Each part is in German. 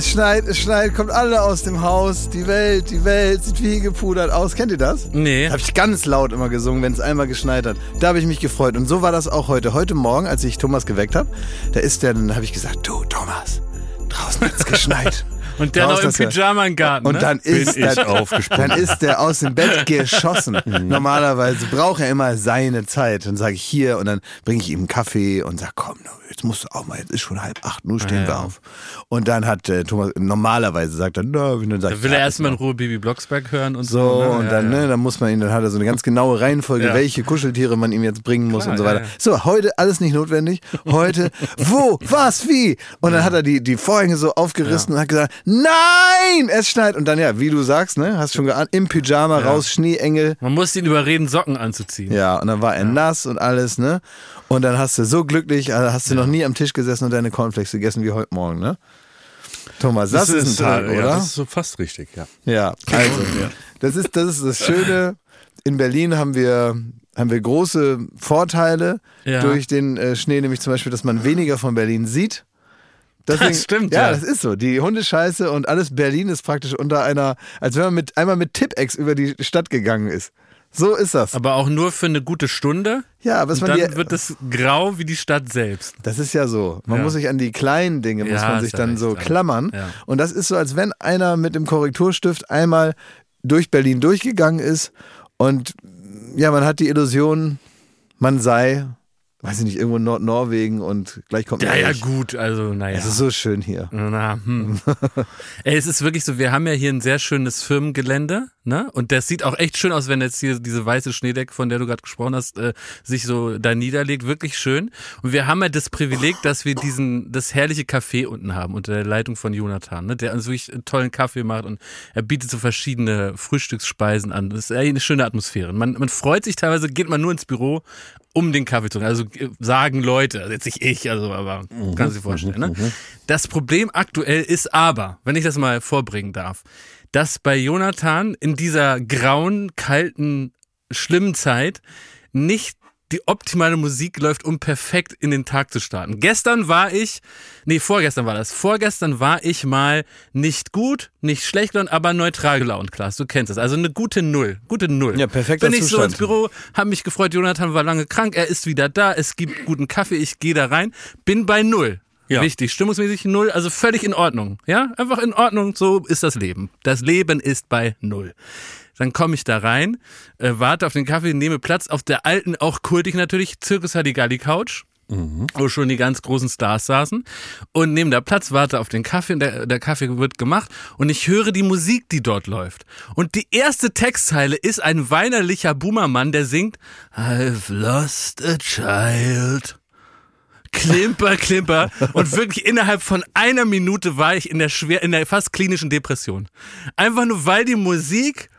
Es schneit, es schneit, kommt alle aus dem Haus. Die Welt, die Welt sieht wie gepudert aus. Kennt ihr das? Nee. Habe ich ganz laut immer gesungen, wenn es einmal geschneit hat. Da habe ich mich gefreut. Und so war das auch heute. Heute Morgen, als ich Thomas geweckt habe, da ist der, dann habe ich gesagt, du Thomas, draußen hat's geschneit. Und der noch im ist er- Pyjama im Garten. Und ne? dann ist, Bin der, aufgesprungen. dann ist der aus dem Bett geschossen. Normalerweise braucht er immer seine Zeit. Dann sage ich hier und dann bringe ich ihm einen Kaffee und sage, komm, jetzt musst du auch mal, jetzt ist schon halb acht, nun stehen Ja, wir ja. auf. Und dann hat äh, Thomas, normalerweise sagt er, na, und dann sag Da ich, will er erstmal in noch- Ruhe Bibi Blocksberg hören und so. so, ne? und dann, ja. ne, dann muss man ihn, dann hat er so eine ganz genaue Reihenfolge, Ja. welche Kuscheltiere man ihm jetzt bringen muss Klar, und so weiter. ja. So, heute alles nicht notwendig. Heute, wo, was, wie? Und dann hat er die, die Vorhänge so aufgerissen und hat gesagt, nein, es schneit. Und dann, ja, wie du sagst, ne, hast schon geahnt, im Pyjama raus, Schneeengel. Man muss ihn überreden, Socken anzuziehen. Ja, und dann war er nass und alles, ne? Und dann hast du so glücklich, also hast du noch nie am Tisch gesessen und deine Cornflakes gegessen wie heute Morgen, ne? Thomas, das, ist ein Tag, äh, oder? Ja, das ist so fast richtig, ja. Ja, also, das ist, das ist das Schöne. In Berlin haben wir, haben wir große Vorteile Ja. durch den äh, Schnee, nämlich zum Beispiel, dass man weniger von Berlin sieht. Das stimmt, ja. ja. das ist so. Die Hundescheiße und alles Berlin ist praktisch unter einer, als wenn man mit, einmal mit Tippex über die Stadt gegangen ist. So ist das. Aber auch nur für eine gute Stunde. ja, man dann die, wird es grau wie die Stadt selbst. Das ist ja so. Man Ja. muss sich an die kleinen Dinge, muss Ja, man hast sich dann so klammern. Und das ist so, als wenn einer mit dem Korrekturstift einmal durch Berlin durchgegangen ist und ja, man hat die Illusion, man sei, weiß ich nicht, irgendwo in Nord-Norwegen und gleich kommt Ja, ja, gut. Also, naja. Es ist so schön hier. Na, hm. Ey, es ist wirklich so, wir haben ja hier ein sehr schönes Firmengelände, ne? Und das sieht auch echt schön aus, wenn jetzt hier diese weiße Schneedecke, von der du gerade gesprochen hast, äh, sich so da niederlegt. Wirklich schön. Und wir haben ja das Privileg, dass wir diesen, das herrliche Café unten haben, unter der Leitung von Jonathan, ne? Der uns wirklich einen tollen Kaffee macht und er bietet so verschiedene Frühstücksspeisen an. Das ist echt eine schöne Atmosphäre. Man, man freut sich teilweise, geht man nur ins Büro, um den Kaffee zu trinken. Also äh, sagen Leute, also jetzt nicht ich, also aber kannst du dir vorstellen. Ne? Das Problem aktuell ist aber, wenn ich das mal vorbringen darf, dass bei Jonathan in dieser grauen, kalten, schlimmen Zeit nicht die optimale Musik läuft, um perfekt in den Tag zu starten. Gestern war ich, nee, vorgestern war das. Vorgestern war ich mal nicht gut, nicht schlecht gelaunt, aber neutral gelaunt, Klaas. Du kennst es. Also eine gute Null. Gute Null. Ja, perfekter Bin ich so Zustand. ins Büro, habe mich gefreut, Jonathan war lange krank, er ist wieder da, es gibt guten Kaffee, ich gehe da rein, bin bei Null. Ja. Wichtig, stimmungsmäßig null, also völlig in Ordnung. Ja, einfach in Ordnung, so ist das Leben. Das Leben ist bei null. Dann komme ich da rein, äh, warte auf den Kaffee, nehme Platz auf der alten, auch kultig natürlich, Circus Halligalli Couch. Wo schon die ganz großen Stars saßen und nehme da Platz, warte auf den Kaffee und der, der Kaffee wird gemacht und ich höre die Musik, die dort läuft. Und die erste Textzeile ist ein weinerlicher Boomermann, der singt I've lost a child. Klimper, Klimper. Und wirklich innerhalb von einer Minute war ich in der schwer, in der fast klinischen Depression. Einfach nur, weil die Musik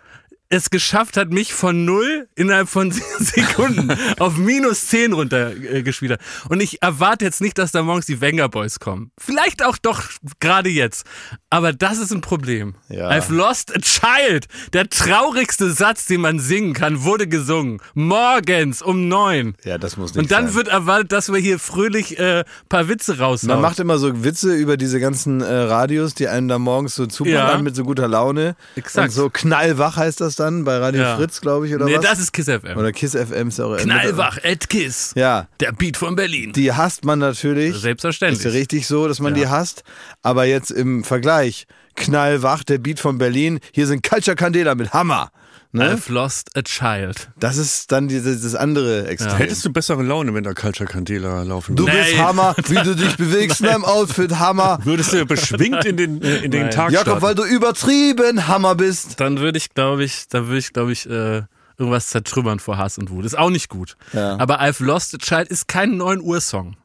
es geschafft hat, mich von null innerhalb von Sekunden auf minus zehn runtergespielt hat. Und ich erwarte jetzt nicht, dass da morgens die Wenger Boys kommen. Vielleicht auch doch gerade jetzt. Aber das ist ein Problem. Ja. I've lost a child. Der traurigste Satz, den man singen kann, wurde gesungen. Morgens um neun. Ja, das muss nicht Und dann sein. wird erwartet, dass wir hier fröhlich äh, paar Witze raushauen. Man macht immer so Witze über diese ganzen äh, Radios, die einem da morgens so zuballern Ja. mit so guter Laune. Exakt. Und so knallwach heißt das dann bei Radio Ja. Fritz, glaube ich, oder nee, was? das ist Kiss FM. oder Kiss FM ist auch Knallwach, Ed Kiss. Ja, Der Beat von Berlin. die hasst man natürlich. Selbstverständlich. Ist ja richtig so, dass man die hasst. Aber jetzt im Vergleich, knallwach, der Beat von Berlin, hier sind Culture Candela mit Hammer. Ne? I've lost a child. Das ist dann dieses das andere Extrem. Hättest du bessere Laune, wenn da Culture Candela laufen Du würde? bist Nein. Hammer, wie du dich bewegst in deinem Outfit, Hammer. Würdest du beschwingt in den, in den Nein. Tag Jakob, weil starten? du übertrieben Hammer bist. Dann würde ich, glaube ich, dann würde ich, glaube ich, äh, irgendwas zertrümmern vor Hass und Wut. Ist auch nicht gut. Ja. Aber I've lost a child ist kein 9 Uhr Song.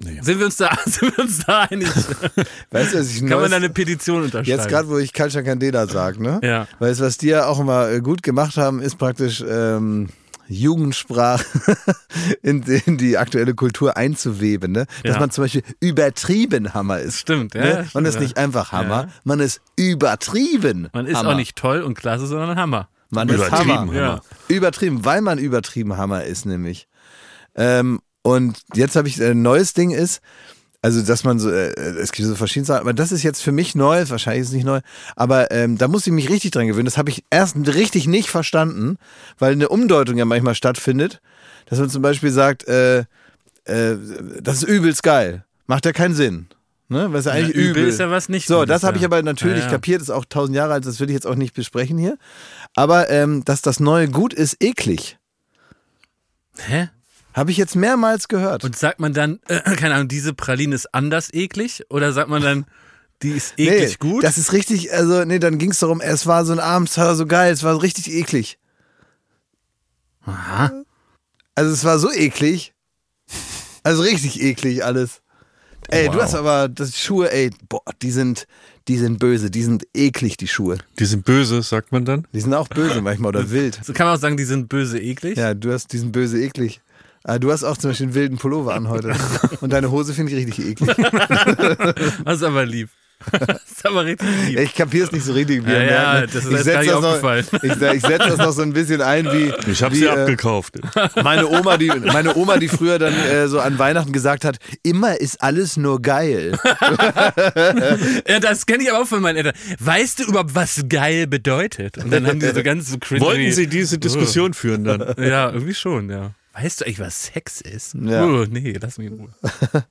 Nee. Sind wir uns da, sind wir uns da einig? Weißt du, was ich Kann man neues- da eine Petition unterschreiben? Jetzt gerade, wo ich Culture Candela sag, ne? Ja. Weißt du, was die ja auch immer äh, gut gemacht haben, ist praktisch ähm, Jugendsprache in, in die aktuelle Kultur einzuweben, ne? Dass Ja. man zum Beispiel übertrieben Hammer ist. Stimmt, ja. Ne? stimmt, Man ist nicht einfach Hammer, Ja. man ist übertrieben. Man ist Hammer. auch nicht toll und klasse, sondern Hammer. Man ist Übertrieben Hammer. Hammer. Ja. Übertrieben, weil man übertrieben Hammer ist, nämlich. Ähm, und jetzt habe ich ein neues Ding ist, Also, dass man so, äh, es gibt so verschiedene Sachen, aber das ist jetzt für mich neu, wahrscheinlich ist es nicht neu, aber ähm, da muss ich mich richtig dran gewöhnen. Das habe ich erst richtig nicht verstanden, weil eine Umdeutung ja manchmal stattfindet, dass man zum Beispiel sagt, äh, äh, das ist übelst geil. Macht ja keinen Sinn. Ne? Weil es ja eigentlich Ja, übel übel ist ja was nicht So, das habe ich aber natürlich Ja, ja. kapiert, ist auch tausend Jahre alt, das will ich jetzt auch nicht besprechen hier. Aber ähm, dass das neue Gut ist, eklig. Hä? Habe ich jetzt mehrmals gehört. Und sagt man dann, äh, keine Ahnung, diese Praline ist anders eklig? Oder sagt man dann, die ist eklig nee, gut? Das ist richtig, also nee, dann ging es darum, es war so ein Abend, es war so geil, es war richtig eklig. Aha. Also es war so eklig. Also richtig eklig alles. Ey, du Wow. hast aber das Schuhe, ey, boah, die sind, die sind böse, die sind eklig, die Schuhe. Die sind böse, sagt man dann. Die sind auch böse manchmal oder wild. So kann man auch sagen, die sind böse eklig. Ja, du hast diesen böse eklig. Ah, du hast auch zum Beispiel einen wilden Pullover an heute. Und deine Hose finde ich richtig eklig. Das ist aber lieb. Das ist aber richtig lieb. Ich kapiere es nicht so richtig. Wie Ja, ja, ne? das ist ich setz nicht das noch. Ich, ich setze das noch so ein bisschen ein wie, Ich habe sie äh, abgekauft. meine Oma, die meine Oma, die früher dann äh, so an Weihnachten gesagt hat, immer ist alles nur geil. Ja, das kenne ich aber auch von meinen Eltern. Weißt du überhaupt, was geil bedeutet? Und dann haben die so ganz so. Wollten Sie diese Diskussion führen dann? Ja, irgendwie schon, ja. Weißt du eigentlich, was Sex ist? Ja. Oh, nee, lass mich in Ruhe.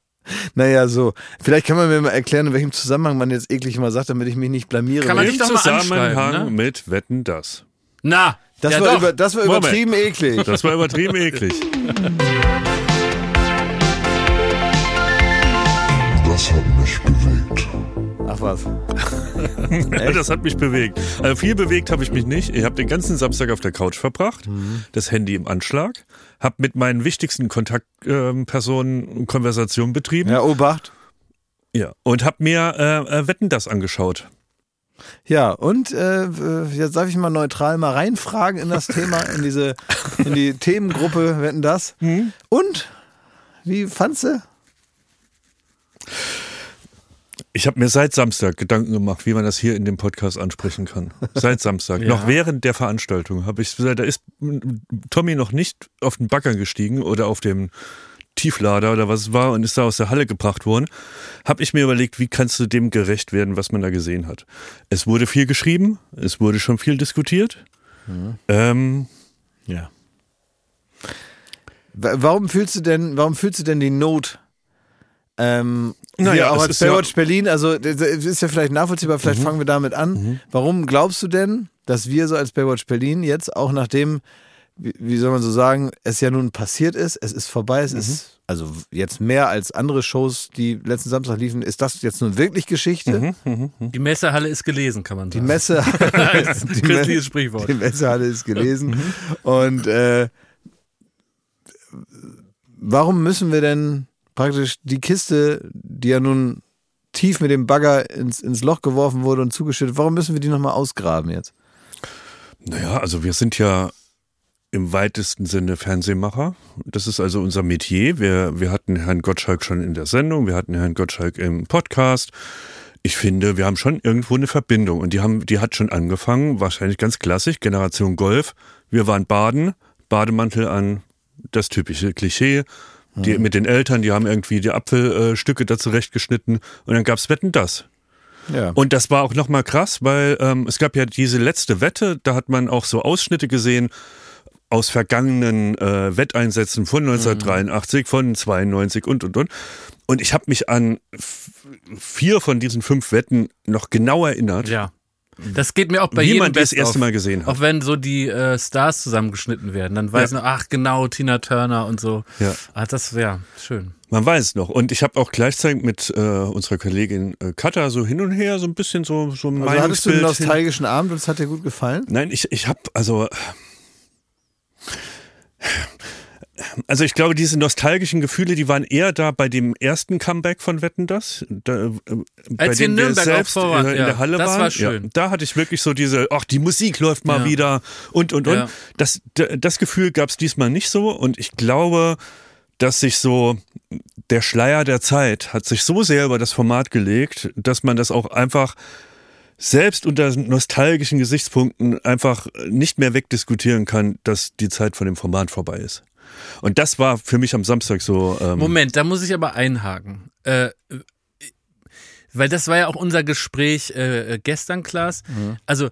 Naja, so. Vielleicht kann man mir mal erklären, in welchem Zusammenhang man jetzt eklig immer sagt, damit ich mich nicht blamiere. Kann man Im doch mal Zusammenhang ne? mit Wetten das. Na, das, ja war doch. über, das war Moment. übertrieben eklig. Das war übertrieben eklig. Das hat mich bewegt. Ach was. Ja, das hat mich bewegt. Also viel bewegt habe ich mich nicht. Ich habe den ganzen Samstag auf der Couch verbracht, das Handy im Anschlag, habe mit meinen wichtigsten Kontaktpersonen Konversation betrieben Ja, Obacht. ja. und habe mir äh, äh, Wetten das angeschaut. Ja, und äh, äh, jetzt darf ich mal neutral mal reinfragen in das Thema, in diese, in die Themengruppe, wetten das. Und? Wie fandst du? Ich habe mir seit Samstag Gedanken gemacht, wie man das hier in dem Podcast ansprechen kann. Seit Samstag. Ja. Noch während der Veranstaltung habe ich, da ist Tommy noch nicht auf den Bagger gestiegen oder auf dem Tieflader oder was es war und ist da aus der Halle gebracht worden. Habe ich mir überlegt, wie kannst du dem gerecht werden, was man da gesehen hat. Es wurde viel geschrieben, es wurde schon viel diskutiert. Ähm, Ja. Warum fühlst du denn, warum fühlst du denn die Not? Ähm, Naja, auch es als ist ja- Baywatch Berlin, also das ist ja vielleicht nachvollziehbar, vielleicht fangen wir damit an. Warum glaubst du denn, dass wir so als Baywatch Berlin jetzt auch nachdem, wie, wie soll man so sagen, es ja nun passiert ist, es ist vorbei, es ist also jetzt mehr als andere Shows, die letzten Samstag liefen, ist das jetzt nun wirklich Geschichte? Die Messehalle ist gelesen, kann man Die sagen. Messe, die, Christliches Sprichwort. die Messehalle ist gelesen. Und äh, warum müssen wir denn praktisch die Kiste, die ja nun tief mit dem Bagger ins, ins Loch geworfen wurde und zugeschüttet, warum müssen wir die nochmal ausgraben jetzt? Naja, also wir sind ja im weitesten Sinne Fernsehmacher. Das ist also unser Metier. Wir, wir hatten Herrn Gottschalk schon in der Sendung, wir hatten Herrn Gottschalk im Podcast. Ich finde, wir haben schon irgendwo eine Verbindung und die haben, die hat schon angefangen, wahrscheinlich ganz klassisch, Generation Golf. Wir waren baden, Bademantel an, das typische Klischee. Die, Mit den Eltern, die haben irgendwie die Apfelstücke da zurechtgeschnitten und dann gab's Wetten das. Ja. Und das war auch nochmal krass, weil ähm, es gab ja diese letzte Wette, da hat man auch so Ausschnitte gesehen aus vergangenen äh, Wetteinsätzen von 1983, von 92 und und und. Und ich habe mich an vier von diesen fünf Wetten noch genau erinnert, Ja. Das geht mir auch bei wie jedem die das erste Mal gesehen hat. Auch wenn so die äh, Stars zusammengeschnitten werden, dann weiß man, ach genau, Tina Turner und so. Ja. Ah, das wäre schön. Man weiß es noch. Und ich habe auch gleichzeitig mit äh, unserer Kollegin äh, Katha so hin und her so ein bisschen so, so ein Also hattest du einen Meinungsbild hin- nostalgischen Abend und es hat dir gut gefallen? Nein, ich, ich habe, also. Also ich glaube, diese nostalgischen Gefühle, die waren eher da bei dem ersten Comeback von Wetten das, da, äh, bei Als wir in dem wir Nürnberg selbst auch vor waren, äh, in ja, der Halle das waren. war schön. Ja, da hatte ich wirklich so diese, ach die Musik läuft mal Ja. wieder und und und. Das, das Gefühl gab es diesmal nicht so und ich glaube, dass sich so der Schleier der Zeit hat sich so sehr über das Format gelegt, dass man das auch einfach selbst unter nostalgischen Gesichtspunkten einfach nicht mehr wegdiskutieren kann, dass die Zeit von dem Format vorbei ist. Und das war für mich am Samstag so. Ähm, Moment, da muss ich aber einhaken. äh, weil das war ja auch unser Gespräch äh, gestern, Klaas. Also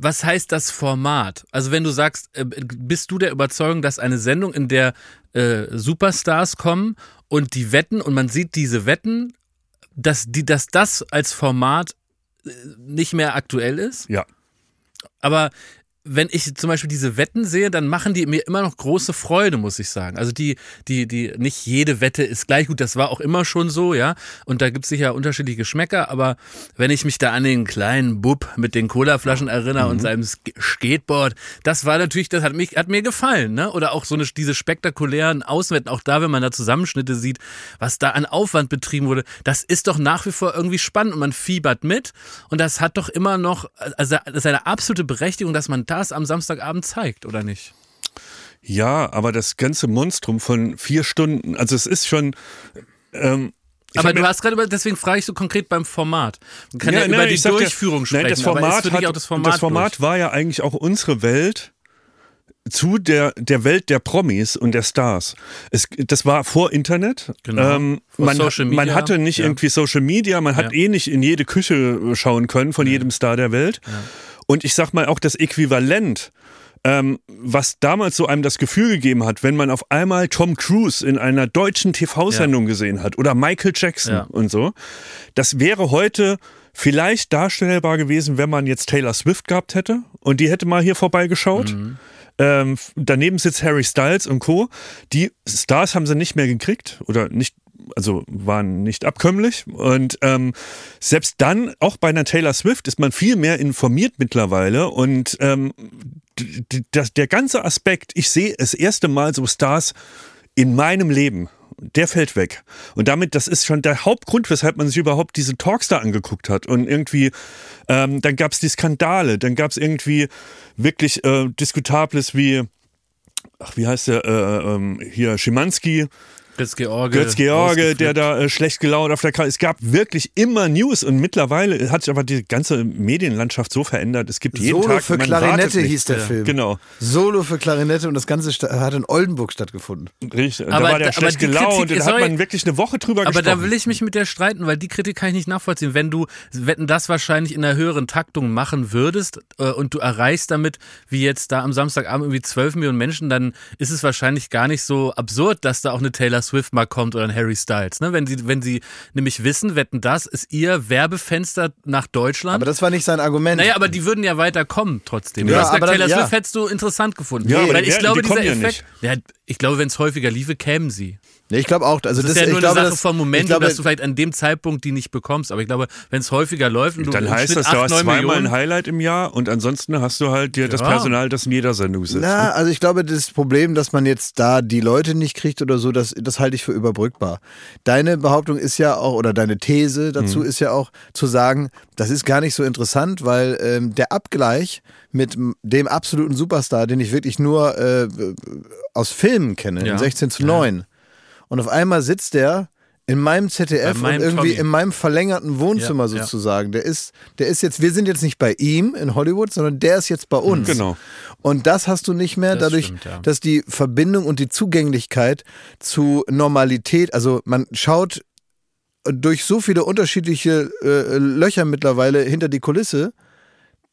was heißt das Format? Also wenn du sagst, äh, bist du der Überzeugung, dass eine Sendung, in der äh, Superstars kommen und die wetten und man sieht diese Wetten, dass die, dass das als Format äh, nicht mehr aktuell ist? Ja. Aber wenn ich zum Beispiel diese Wetten sehe, dann machen die mir immer noch große Freude, muss ich sagen. Also die, die, die, nicht jede Wette ist gleich gut, das war auch immer schon so, ja. Und da gibt's sicher unterschiedliche Geschmäcker, aber wenn ich mich da an den kleinen Bub mit den Colaflaschen erinnere und seinem Sk Skateboard, das war natürlich, das hat mich, hat mir gefallen, ne? Oder auch so eine, diese spektakulären Außenwetten, auch da, wenn man da Zusammenschnitte sieht, was da an Aufwand betrieben wurde, das ist doch nach wie vor irgendwie spannend und man fiebert mit und das hat doch immer noch, also das ist eine absolute Berechtigung, dass man das am Samstagabend zeigt, oder nicht? Ja, aber das ganze Monstrum von vier Stunden, also es ist schon. Ähm, Aber du hast gerade über, deswegen frage ich so konkret beim Format. Man kann ja, nein, über die Durchführung sprechen. Nein, das Format, hat, auch das Format, das Format war ja eigentlich auch unsere Welt zu der, der Welt der Promis und der Stars. Es, das war vor Internet. Genau. Ähm, Vor man, Social man Media. hatte nicht Ja. irgendwie Social Media, man hat Ja. eh nicht in jede Küche schauen können von jedem Star der Welt. Und ich sag mal auch das Äquivalent ähm, was damals so einem das Gefühl gegeben hat, wenn man auf einmal Tom Cruise in einer deutschen TV-Sendung gesehen hat oder Michael Jackson Ja. und so, das wäre heute vielleicht darstellbar gewesen, wenn man jetzt Taylor Swift gehabt hätte und die hätte mal hier vorbeigeschaut. Ähm, f- daneben sitzt Harry Styles und Co. Die Stars haben sie nicht mehr gekriegt oder nicht, also waren nicht abkömmlich. Und ähm, selbst dann, auch bei einer Taylor Swift, ist man viel mehr informiert mittlerweile. Und ähm, das, der ganze Aspekt, ich sehe das erste Mal so Stars in meinem Leben. Der fällt weg. Und damit, das ist schon der Hauptgrund, weshalb man sich überhaupt diese Talks da angeguckt hat. Und irgendwie, ähm, dann gab es die Skandale, dann gab es irgendwie wirklich äh, Diskutables wie, ach, wie heißt der, äh, ähm, hier, Schimanski, Götz George. Götz George, der da äh, schlecht gelaunt auf der Karte. Es gab wirklich immer News und mittlerweile hat sich aber die ganze Medienlandschaft so verändert. Es gibt jeden Solo Tag für Klarinette hieß der Film. Genau. Solo für Klarinette und das Ganze hat in Oldenburg stattgefunden. Richtig. Und Aber da war der aber schlecht gelaunt Kritik- und da hat man wirklich eine Woche drüber Aber gesprochen. da will ich mich mit dir streiten, weil die Kritik kann ich nicht nachvollziehen. Wenn du Wetten das wahrscheinlich in einer höheren Taktung machen würdest äh, und du erreichst damit, wie jetzt da am Samstagabend irgendwie 12 Millionen Menschen, dann ist es wahrscheinlich gar nicht so absurd, dass da auch eine Taylor Swift mal kommt oder ein Harry Styles. Ne? Wenn, sie, wenn sie nämlich wissen, Wetten das ist ihr Werbefenster nach Deutschland. Aber das war nicht sein Argument. naja, aber die würden ja weiter kommen trotzdem. Du Ja, hast gesagt, Taylor ja. Swift hättest du interessant gefunden. Ja, aber Weil die ich werden- glaube, dieser ja Effekt, ja, ich glaube, wenn es häufiger liefe, kämen sie. Nee, ich glaube auch. Also Das, das, ist ja ich nur glaube, eine Sache das, vom Moment, glaube, dass du vielleicht an dem Zeitpunkt die nicht bekommst. Aber ich glaube, wenn es häufiger läuft und du Dann heißt das, du 8, hast 9 zweimal ein Millionen, Highlight im Jahr und ansonsten hast du halt dir das Ja. Personal, das in jeder Sendung sitzt. Na, also ich glaube, das Problem, dass man jetzt da die Leute nicht kriegt oder so, das, das halte ich für überbrückbar. Deine Behauptung ist ja auch, oder deine These dazu ist ja auch zu sagen, das ist gar nicht so interessant, weil ähm, der Abgleich mit dem absoluten Superstar, den ich wirklich nur äh, aus Filmen kenne, Ja. in 16 zu 9. Und auf einmal sitzt der in meinem ZDF meinem und irgendwie Tommy. in meinem verlängerten Wohnzimmer Ja, ja. sozusagen. Der ist, der ist jetzt, wir sind jetzt nicht bei ihm in Hollywood, sondern der ist jetzt bei uns. Genau. Und das hast du nicht mehr Das dadurch, stimmt, ja. dass die Verbindung und die Zugänglichkeit zu Normalität, also man schaut durch so viele unterschiedliche äh, Löcher mittlerweile hinter die Kulisse,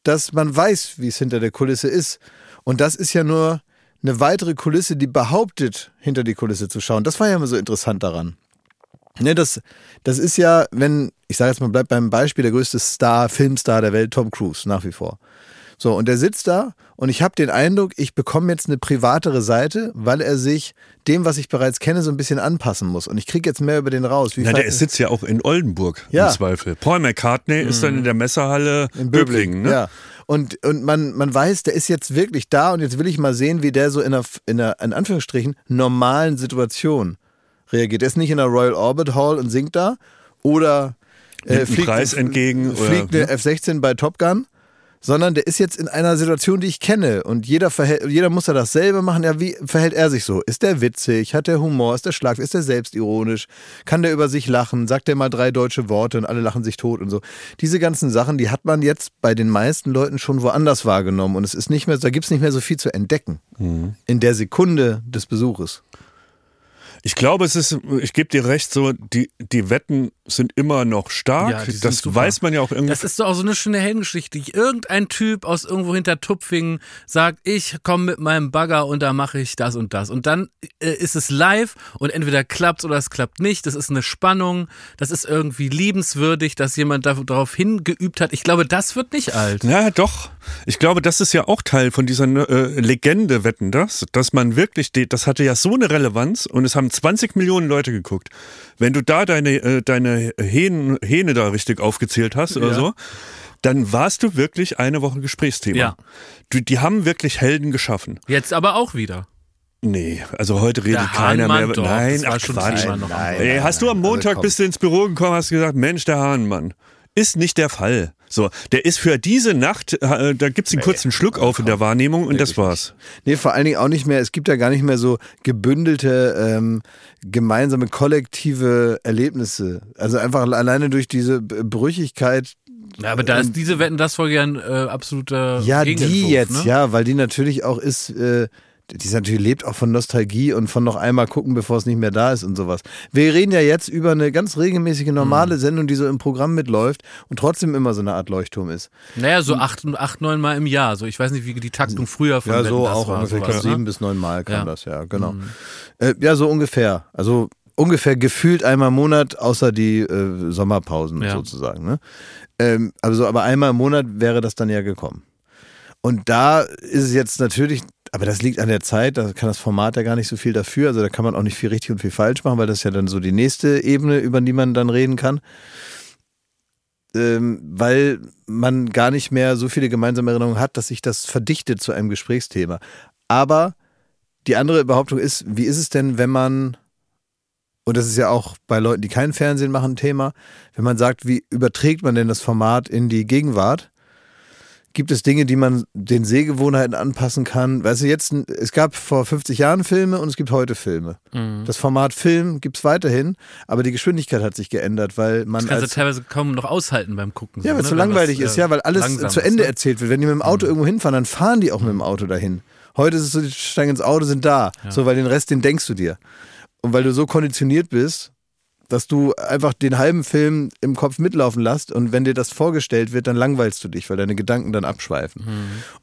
dass man weiß, wie es hinter der Kulisse ist. Und das ist ja nur eine weitere Kulisse, die behauptet, hinter die Kulisse zu schauen. Das war ja immer so interessant daran. Ne, das, das ist ja, wenn, ich sage jetzt mal, bleibt beim Beispiel, der größte Star, Filmstar der Welt, Tom Cruise, nach wie vor. So, und der sitzt da und ich habe den Eindruck, ich bekomme jetzt eine privatere Seite, weil er sich dem, was ich bereits kenne, so ein bisschen anpassen muss. Und ich kriege jetzt mehr über den raus. Wie Na, der sitzt ja auch in Oldenburg Ja. im Zweifel. Paul McCartney ist dann in der Messerhalle in Böblingen. Ne? Ja. Und, und man, man weiß, der ist jetzt wirklich da und jetzt will ich mal sehen, wie der so in einer, in einer in Anführungsstrichen, normalen Situation reagiert. Der ist nicht in der Royal Orbit Hall und singt da oder äh, einen Preis entgegen oder- fliegt eine F-16 bei Top Gun, sondern der ist jetzt in einer Situation, die ich kenne und jeder, verhält, jeder muss ja dasselbe machen. Ja, wie verhält er sich so? Ist der witzig? Hat der Humor? Ist der Schlag? Ist der selbstironisch? Kann der über sich lachen? Sagt der mal drei deutsche Worte und alle lachen sich tot und so? Diese ganzen Sachen, die hat man jetzt bei den meisten Leuten schon woanders wahrgenommen und es ist nicht mehr, da gibt es nicht mehr so viel zu entdecken Mhm. in der Sekunde des Besuches. Ich glaube, es ist, ich gebe dir recht, so, die, die Wetten sind immer noch stark. Ja, das super. weiß man ja auch irgendwie. Das ist doch auch so eine schöne Heldengeschichte. Irgendein Typ aus irgendwo hinter Tupfingen sagt, ich komme mit meinem Bagger und da mache ich das und das. Und dann äh, ist es live und entweder klappt oder es klappt nicht. Das ist eine Spannung. Das ist irgendwie liebenswürdig, dass jemand da- darauf hingeübt hat. Ich glaube, das wird nicht alt. Ja, doch. Ich glaube, das ist ja auch Teil von dieser äh, Legende, wetten das, dass man wirklich, das hatte ja so eine Relevanz und es haben 20 Millionen Leute geguckt. Wenn du da deine, äh, deine Hähne, Hähne da richtig aufgezählt hast oder Ja. so, dann warst du wirklich eine Woche Gesprächsthema. Ja. Du, die haben wirklich Helden geschaffen. Jetzt aber auch wieder. Nee, also heute redet Der keiner Hahnmann mehr. doch, nein, das war ach schon Quatsch. Nein, Ey, nein, hast du am nein, Montag also bist du ins Büro gekommen, hast gesagt, Mensch, der Hahnmann. Ist nicht der Fall. So, der ist für diese Nacht, äh, da gibt's einen kurzen Schluck auf in der Wahrnehmung und das war's. Nee, vor allen Dingen auch nicht mehr, es gibt ja gar nicht mehr so gebündelte, ähm, gemeinsame, kollektive Erlebnisse. Also einfach alleine durch diese Brüchigkeit. Ja, aber da ist diese Wetten, das Folge ja ein äh, absoluter Ja, die jetzt, ne? ja, weil die natürlich auch ist, äh, die ist natürlich lebt auch von Nostalgie und von noch einmal gucken, bevor es nicht mehr da ist und sowas. Wir reden ja jetzt über eine ganz regelmäßige normale Sendung, die so im Programm mitläuft und trotzdem immer so eine Art Leuchtturm ist. Naja, so acht, acht, neun Mal im Jahr. So, ich weiß nicht, wie die Taktung früher von Ja, Wetten, so das auch ungefähr. Sowas, ne? sieben bis neun Mal kam Ja. Mhm. das, ja, genau. Äh, ja, so ungefähr. Also ungefähr gefühlt einmal im Monat, außer die äh, Sommerpausen Ja. sozusagen. Ne? Ähm, also, aber einmal im Monat wäre das dann ja gekommen. Und da ist es jetzt natürlich, aber das liegt an der Zeit, da kann das Format ja gar nicht so viel dafür. Also da kann man auch nicht viel richtig und viel falsch machen, weil das ist ja dann so die nächste Ebene, über die man dann reden kann. Ähm, weil man gar nicht mehr so viele gemeinsame Erinnerungen hat, dass sich das verdichtet zu einem Gesprächsthema. Aber die andere Behauptung ist, wie ist es denn, wenn man, und das ist ja auch bei Leuten, die kein Fernsehen machen, ein Thema, wenn man sagt, wie überträgt man denn das Format in die Gegenwart? Gibt es Dinge, die man den Sehgewohnheiten anpassen kann? Weißt du, jetzt, es gab vor 50 Jahren Filme und es gibt heute Filme. Mhm. Das Format Film gibt es weiterhin, aber die Geschwindigkeit hat sich geändert, weil man Das kannst als du teilweise kaum noch aushalten beim Gucken. ja, weil es ne? so langweilig ist, äh, ja, weil alles langsam zu ist, Ende ne? erzählt wird. Wenn die mit dem Auto irgendwo hinfahren, dann fahren die auch mit dem Auto dahin. Heute ist es so, die steigen ins Auto, sind da. So, weil den Rest, den denkst du dir. Und weil du so konditioniert bist, dass du einfach den halben Film im Kopf mitlaufen lässt und wenn dir das vorgestellt wird, dann langweilst du dich, weil deine Gedanken dann abschweifen.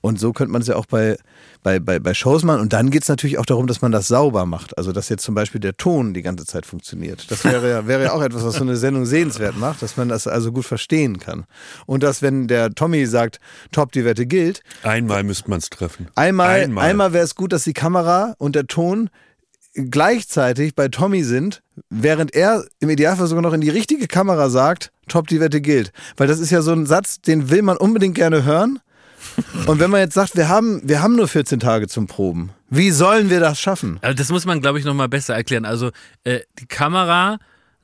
Und so könnte man es ja auch bei, bei, bei, bei Shows machen. Und dann geht es natürlich auch darum, dass man das sauber macht. Also, dass jetzt zum Beispiel der Ton die ganze Zeit funktioniert. Das wäre ja, wäre ja auch etwas, was so eine Sendung sehenswert macht, dass man das also gut verstehen kann. Und dass, wenn der Tommy sagt, top, die Wette gilt, Einmal müsste man es treffen. Einmal, Einmal. einmal. wäre es gut, dass die Kamera und der Ton gleichzeitig bei Tommy sind, während er im Idealfall sogar noch in die richtige Kamera sagt, top, die Wette gilt. Weil das ist ja so ein Satz, den will man unbedingt gerne hören. Und wenn man jetzt sagt, wir haben, wir haben nur 14 Tage zum Proben, wie sollen wir das schaffen? Also das muss man, glaube ich, nochmal besser erklären. Also äh, die Kamera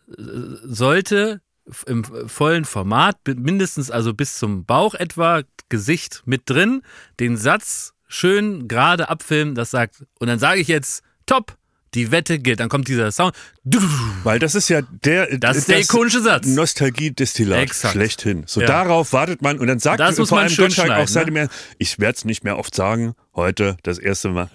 äh, sollte im vollen Format, mindestens also bis zum Bauch etwa, Gesicht mit drin, den Satz schön gerade abfilmen, das sagt, und dann sage ich jetzt, top, die Wette gilt. Dann kommt dieser Sound. Weil das ist ja der, Das ist der ikonische Satz. Nostalgie-Destillat Exakt. schlechthin. So Ja. darauf wartet man und dann sagt Das muss vor man allem Gottschalk auch seitdem ne? er, ich werde es nicht mehr oft sagen, heute das erste Mal,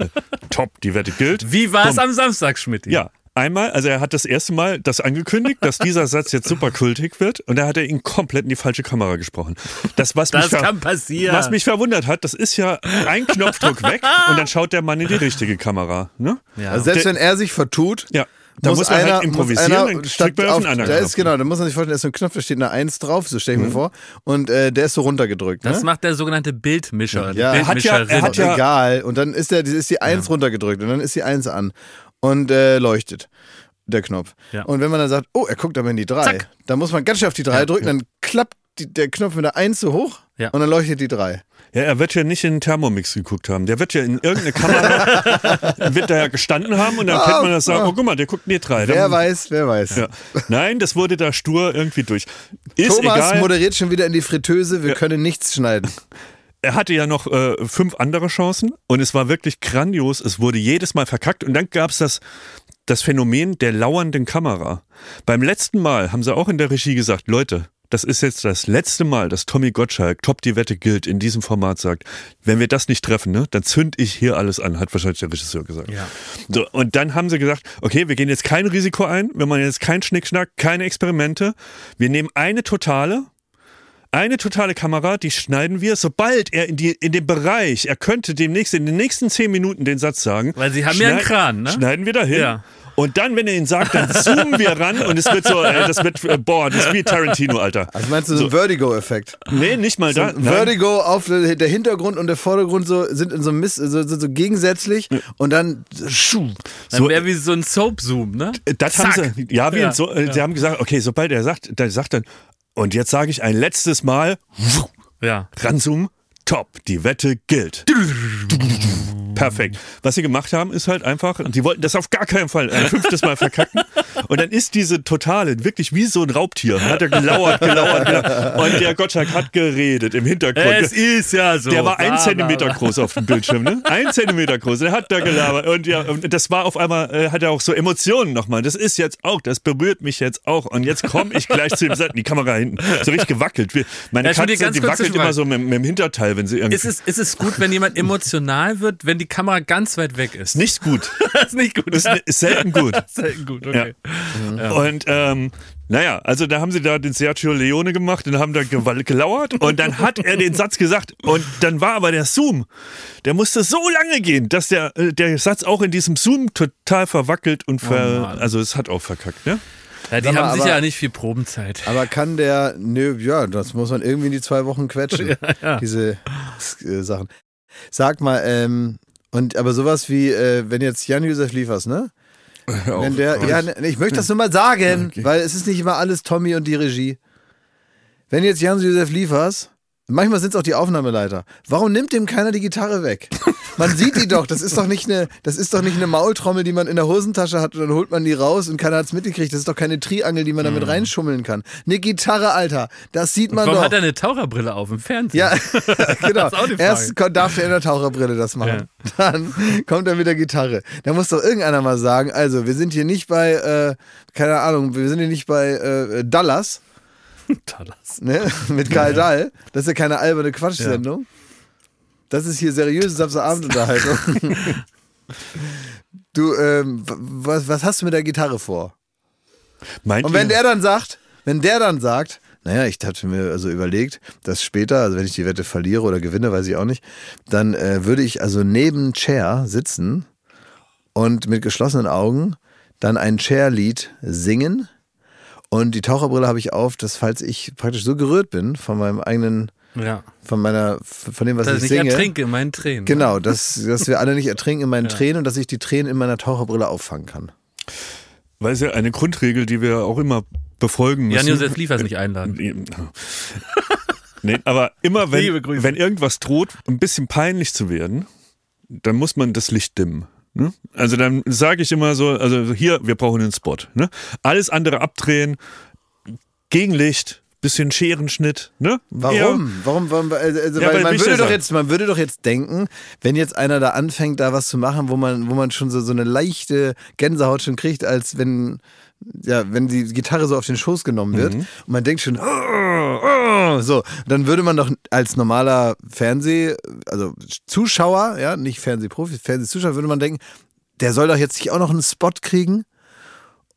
top, die Wette gilt. Wie war es am Samstag, Schmidt? Ja, einmal, also er hat das erste Mal das angekündigt, dass dieser Satz jetzt super kultig wird und da hat er ihn komplett in die falsche Kamera gesprochen. Das, was, Das mich, kann passieren. was mich verwundert hat, das ist ja ein Knopfdruck weg und dann schaut der Mann in die richtige Kamera. Ne? Ja. Also selbst Der- wenn er sich vertut, Ja, da muss, man einer, halt improvisieren, muss dann einer statt man auf auf, einen da ist genau, da muss man sich vorstellen, da ist so ein Knopf, da steht eine Eins drauf, so stelle ich mir Mhm. vor, und äh, der ist so runtergedrückt. Das ne? macht der sogenannte Bildmischer. Ja, er hat ja- er Bildmischerin. hat ja- egal. Und dann ist, der, ist die Eins runtergedrückt und dann ist die Eins an und äh, leuchtet der Knopf. Ja. Und wenn man dann sagt, oh, er guckt aber in die drei, Zack. dann muss man ganz schnell auf die drei drücken, dann klappt die, der Knopf mit der Eins so hoch Ja. und dann leuchtet die drei. Ja, er wird ja nicht in den Thermomix geguckt haben. Der wird ja in irgendeine Kamera, wird da ja gestanden haben und dann Ah, könnte man das sagen, ah. oh guck mal, der guckt in die drei. Wer Dann- weiß, wer weiß. Ja. Nein, das wurde da stur irgendwie durch. Ist Thomas egal. moderiert schon wieder in die Fritteuse, wir können nichts schneiden. er hatte ja noch äh, fünf andere Chancen und es war wirklich grandios. Es wurde jedes Mal verkackt und dann gab es das, das Phänomen der lauernden Kamera. Beim letzten Mal haben sie auch in der Regie gesagt, Leute, das ist jetzt das letzte Mal, dass Tommy Gottschalk, Top die Wette gilt, in diesem Format sagt, wenn wir das nicht treffen, ne, dann zünd ich hier alles an, hat wahrscheinlich der Regisseur gesagt. Ja. So, und dann haben sie gesagt, okay, wir gehen jetzt kein Risiko ein, wir machen jetzt keinen Schnickschnack, keine Experimente. Wir nehmen eine totale, eine totale Kamera, die schneiden wir, sobald er in, die, in dem Bereich, er könnte demnächst in den nächsten zehn Minuten den Satz sagen. Weil sie haben ja einen Kran, ne? Schneiden wir dahin. Ja. Und dann, wenn er ihn sagt, dann zoomen wir ran und es wird so, äh, das wird, äh, boah, das ist wie Tarantino, Alter. Also meinst du so einen Vertigo-Effekt? Nee, nicht mal da. nein. Vertigo auf der Hintergrund und der Vordergrund so sind in so Miss, so, so, so gegensätzlich und dann schuh. Dann So- wäre wie so ein Soap-Zoom, ne? Das Zack. haben sie, ja, wie Ja, so, äh, sie haben gesagt, okay, sobald er sagt, der sagt dann, und jetzt sage ich ein letztes Mal, Ja. ranzoomen, top, die Wette gilt. Perfekt. Was sie gemacht haben, ist halt einfach, die wollten das auf gar keinen Fall ein fünftes Mal verkacken. Und dann ist diese Totale wirklich wie so ein Raubtier. Hat er gelauert, gelauert, gelauert. Und der Gottschalk hat geredet im Hintergrund. Es ist ja so. Der war ein Zentimeter groß auf dem Bildschirm, ne? Ein Zentimeter groß. Der hat da gelabert. Und ja, und das war auf einmal, äh, hat er auch so Emotionen nochmal. Das ist jetzt auch, das berührt mich jetzt auch. Und jetzt komme ich gleich zu dem Satz, die Kamera hinten. So richtig gewackelt. Meine Ja, Katze, die wackelt immer so mit, mit dem Hinterteil, wenn sie irgendwie. Ist es, ist es gut, wenn jemand emotional wird, wenn die Kamera ganz weit weg ist? nicht gut. Das ist nicht gut. Ist, ist selten gut. Selten gut, okay. Und ähm, naja, also da haben sie da den Sergio Leone gemacht und haben da gelauert und dann hat er den Satz gesagt und dann war aber der Zoom, der musste so lange gehen, dass der, äh, der Satz auch in diesem Zoom total verwackelt und ver, Oh also es hat auch verkackt, ne? Ja, die mal, haben sicher aber- nicht viel Probenzeit. Aber kann der, nö, ja, das muss man irgendwie in die zwei Wochen quetschen. Diese äh, Sachen. Sag mal, ähm, und aber sowas wie, äh, wenn jetzt Jan-Josef Liefers, ne? Wenn der, ja, ne, ich möchte das nur mal sagen, weil es ist nicht immer alles Tommy und die Regie. Wenn jetzt Jan-Josef Liefers, manchmal sind es auch die Aufnahmeleiter, warum nimmt dem keiner die Gitarre weg? Man sieht die doch, das ist doch nicht eine, das ist doch nicht eine Maultrommel, die man in der Hosentasche hat und dann holt man die raus und keiner hat's mitgekriegt. Das ist doch keine Triangel, die man damit reinschummeln kann. Eine Gitarre, Alter, das sieht man Warum doch. hat er eine Taucherbrille auf im Fernsehen? Ja, genau. Erst darf er in der Taucherbrille das machen. Dann kommt er mit der Gitarre. Da muss doch irgendeiner mal sagen, also wir sind hier nicht bei, äh, keine Ahnung, wir sind hier nicht bei äh, Dallas, Dallas. ne? mit Karl Dahl. Das ist ja keine alberne Quatschsendung. Das ist hier seriöse Samstagabendunterhaltung. du, ähm, was, was hast du mit der Gitarre vor? Meint Und wenn der dann sagt, wenn der dann sagt, naja, ich hatte mir also überlegt, dass später, also wenn ich die Wette verliere oder gewinne, weiß ich auch nicht, dann äh, würde ich also neben Chair sitzen und mit geschlossenen Augen dann ein Chair-Lied singen. Und die Taucherbrille habe ich auf, dass falls ich praktisch so gerührt bin von meinem eigenen, Ja. von meiner, von dem, was Dass ich ich nicht singe. ertrinke in meinen Tränen. Genau, dass, dass wir alle nicht ertrinken in meinen Tränen und dass ich die Tränen in meiner Taucherbrille auffangen kann. Weil es ja eine Grundregel, die wir auch immer befolgen müssen. Jan-Josef Liefers nicht einladen. Nee, aber immer wenn, wenn irgendwas droht, ein bisschen peinlich zu werden, dann muss man das Licht dimmen. Ne? Also dann sage ich immer so, also hier, wir brauchen einen Spot. Ne? Alles andere abdrehen, Gegenlicht, bisschen Scherenschnitt. Ne? Warum? Ja, Warum? warum also, also, Ja, weil man würde doch jetzt, man würde doch jetzt denken, wenn jetzt einer da anfängt, da was zu machen, wo man, wo man schon so, so eine leichte Gänsehaut schon kriegt, als wenn, ja, wenn die Gitarre so auf den Schoß genommen wird Mhm. und man denkt schon, oh, oh, so, dann würde man doch als normaler Fernseh, also Zuschauer, ja, nicht Fernsehprofi, Fernsehzuschauer, würde man denken, der soll doch jetzt nicht auch noch einen Spot kriegen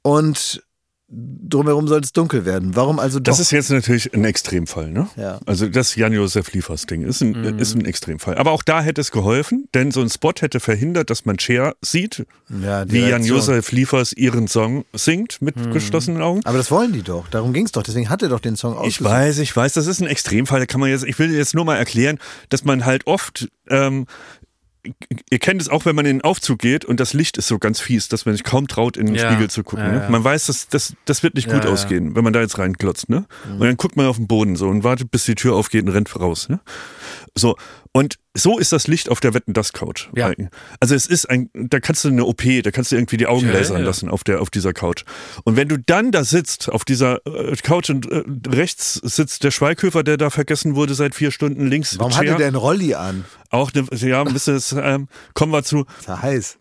und drumherum soll es dunkel werden. Warum also doch? Das ist jetzt natürlich ein Extremfall, ne? Ja. Also das Jan-Josef Liefers-Ding ist, ein, Mhm. ist ein Extremfall. Aber auch da hätte es geholfen, denn so ein Spot hätte verhindert, dass man Cher sieht, ja, wie. Jan-Josef Liefers ihren Song singt mit Mhm. geschlossenen Augen. Aber das wollen die doch. Darum ging es doch. Deswegen hat er doch den Song Ich ausgesucht. weiß, ich weiß, das ist ein Extremfall. Da kann man jetzt, ich will jetzt nur mal erklären, dass man halt oft, ähm, ihr kennt es auch, wenn man in den Aufzug geht und das Licht ist so ganz fies, dass man sich kaum traut, in den Ja. Spiegel zu gucken. Ja, ne? ja. Man weiß, dass das, das wird nicht gut ausgehen, wenn man da jetzt reinklotzt. Ne? Und dann guckt man auf den Boden so und wartet, bis die Tür aufgeht und rennt raus. Ne? So, und so ist das Licht auf der Wetten das Couch. Ja. Also es ist ein, da kannst du eine OP, da kannst du irgendwie die Augen Ja, lasern ja. lassen auf der auf dieser Couch. Und wenn du dann da sitzt auf dieser äh, Couch und äh, rechts sitzt der Schweighöfer, der da vergessen wurde seit vier Stunden, links Warum hatte der einen Rolli an? auch eine, ja, ein bisschen, ähm, kommen wir zu. Ist ja heiß.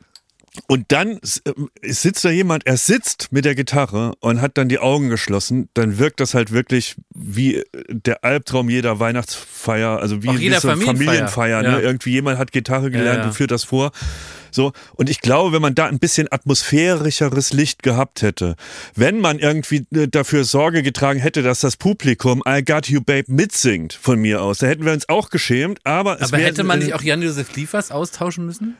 Und dann s- äh, sitzt da jemand, er sitzt mit der Gitarre und hat dann die Augen geschlossen, dann wirkt das halt wirklich wie äh, der Albtraum jeder Weihnachtsfeier, also wie, wie so eine Familienfeier. Familienfeier. Ja. Ne? Irgendwie jemand hat Gitarre gelernt Ja, ja. und führt das vor. So, und ich glaube, wenn man da ein bisschen atmosphärischeres Licht gehabt hätte, wenn man irgendwie äh, dafür Sorge getragen hätte, dass das Publikum I Got You Babe mitsingt von mir aus, da hätten wir uns auch geschämt, aber es Aber hätte man äh, nicht auch Jan-Josef Liefers austauschen müssen?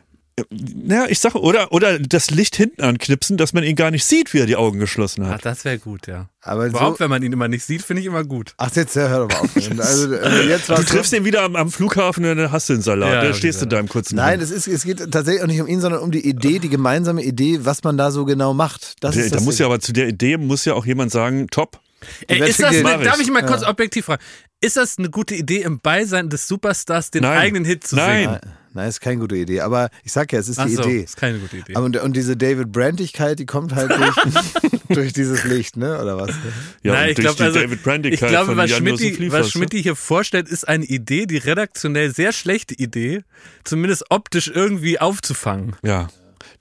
Naja, ich sage, oder, oder das Licht hinten anknipsen, dass man ihn gar nicht sieht, wie er die Augen geschlossen Ach, hat. das wäre gut, ja. Aber Überhaupt, so, wenn man ihn immer nicht sieht, finde ich immer gut. ach, jetzt ja, hör doch mal auf. Also, äh, jetzt Du triffst ihn wieder am, am Flughafen und dann hast du den Salat. Ja, da ja, stehst du da im kurzen Nein, es, ist, es geht tatsächlich auch nicht um ihn, sondern um die Idee, die gemeinsame Idee, was man da so genau macht. Das Da, ist da muss ja aber zu der Idee muss ja auch jemand sagen, top. Ey, ist das eine, darf ich mal kurz objektiv fragen, ist das eine gute Idee, im Beisein des Superstars den Nein. eigenen Hit zu Nein. singen? Nein, nein, ist keine gute Idee. Aber ich sag ja, es ist Ach die so, Idee. ist keine gute Idee. Und, und diese David Brandigkeit, die kommt halt durch, durch dieses Licht, ne? Oder was? Ja, Nein, und ich glaube, also, ich glaube was, Schmidti, was Schmidti hier vorstellt, ist eine Idee, die redaktionell sehr schlechte Idee, zumindest optisch irgendwie aufzufangen. Ja.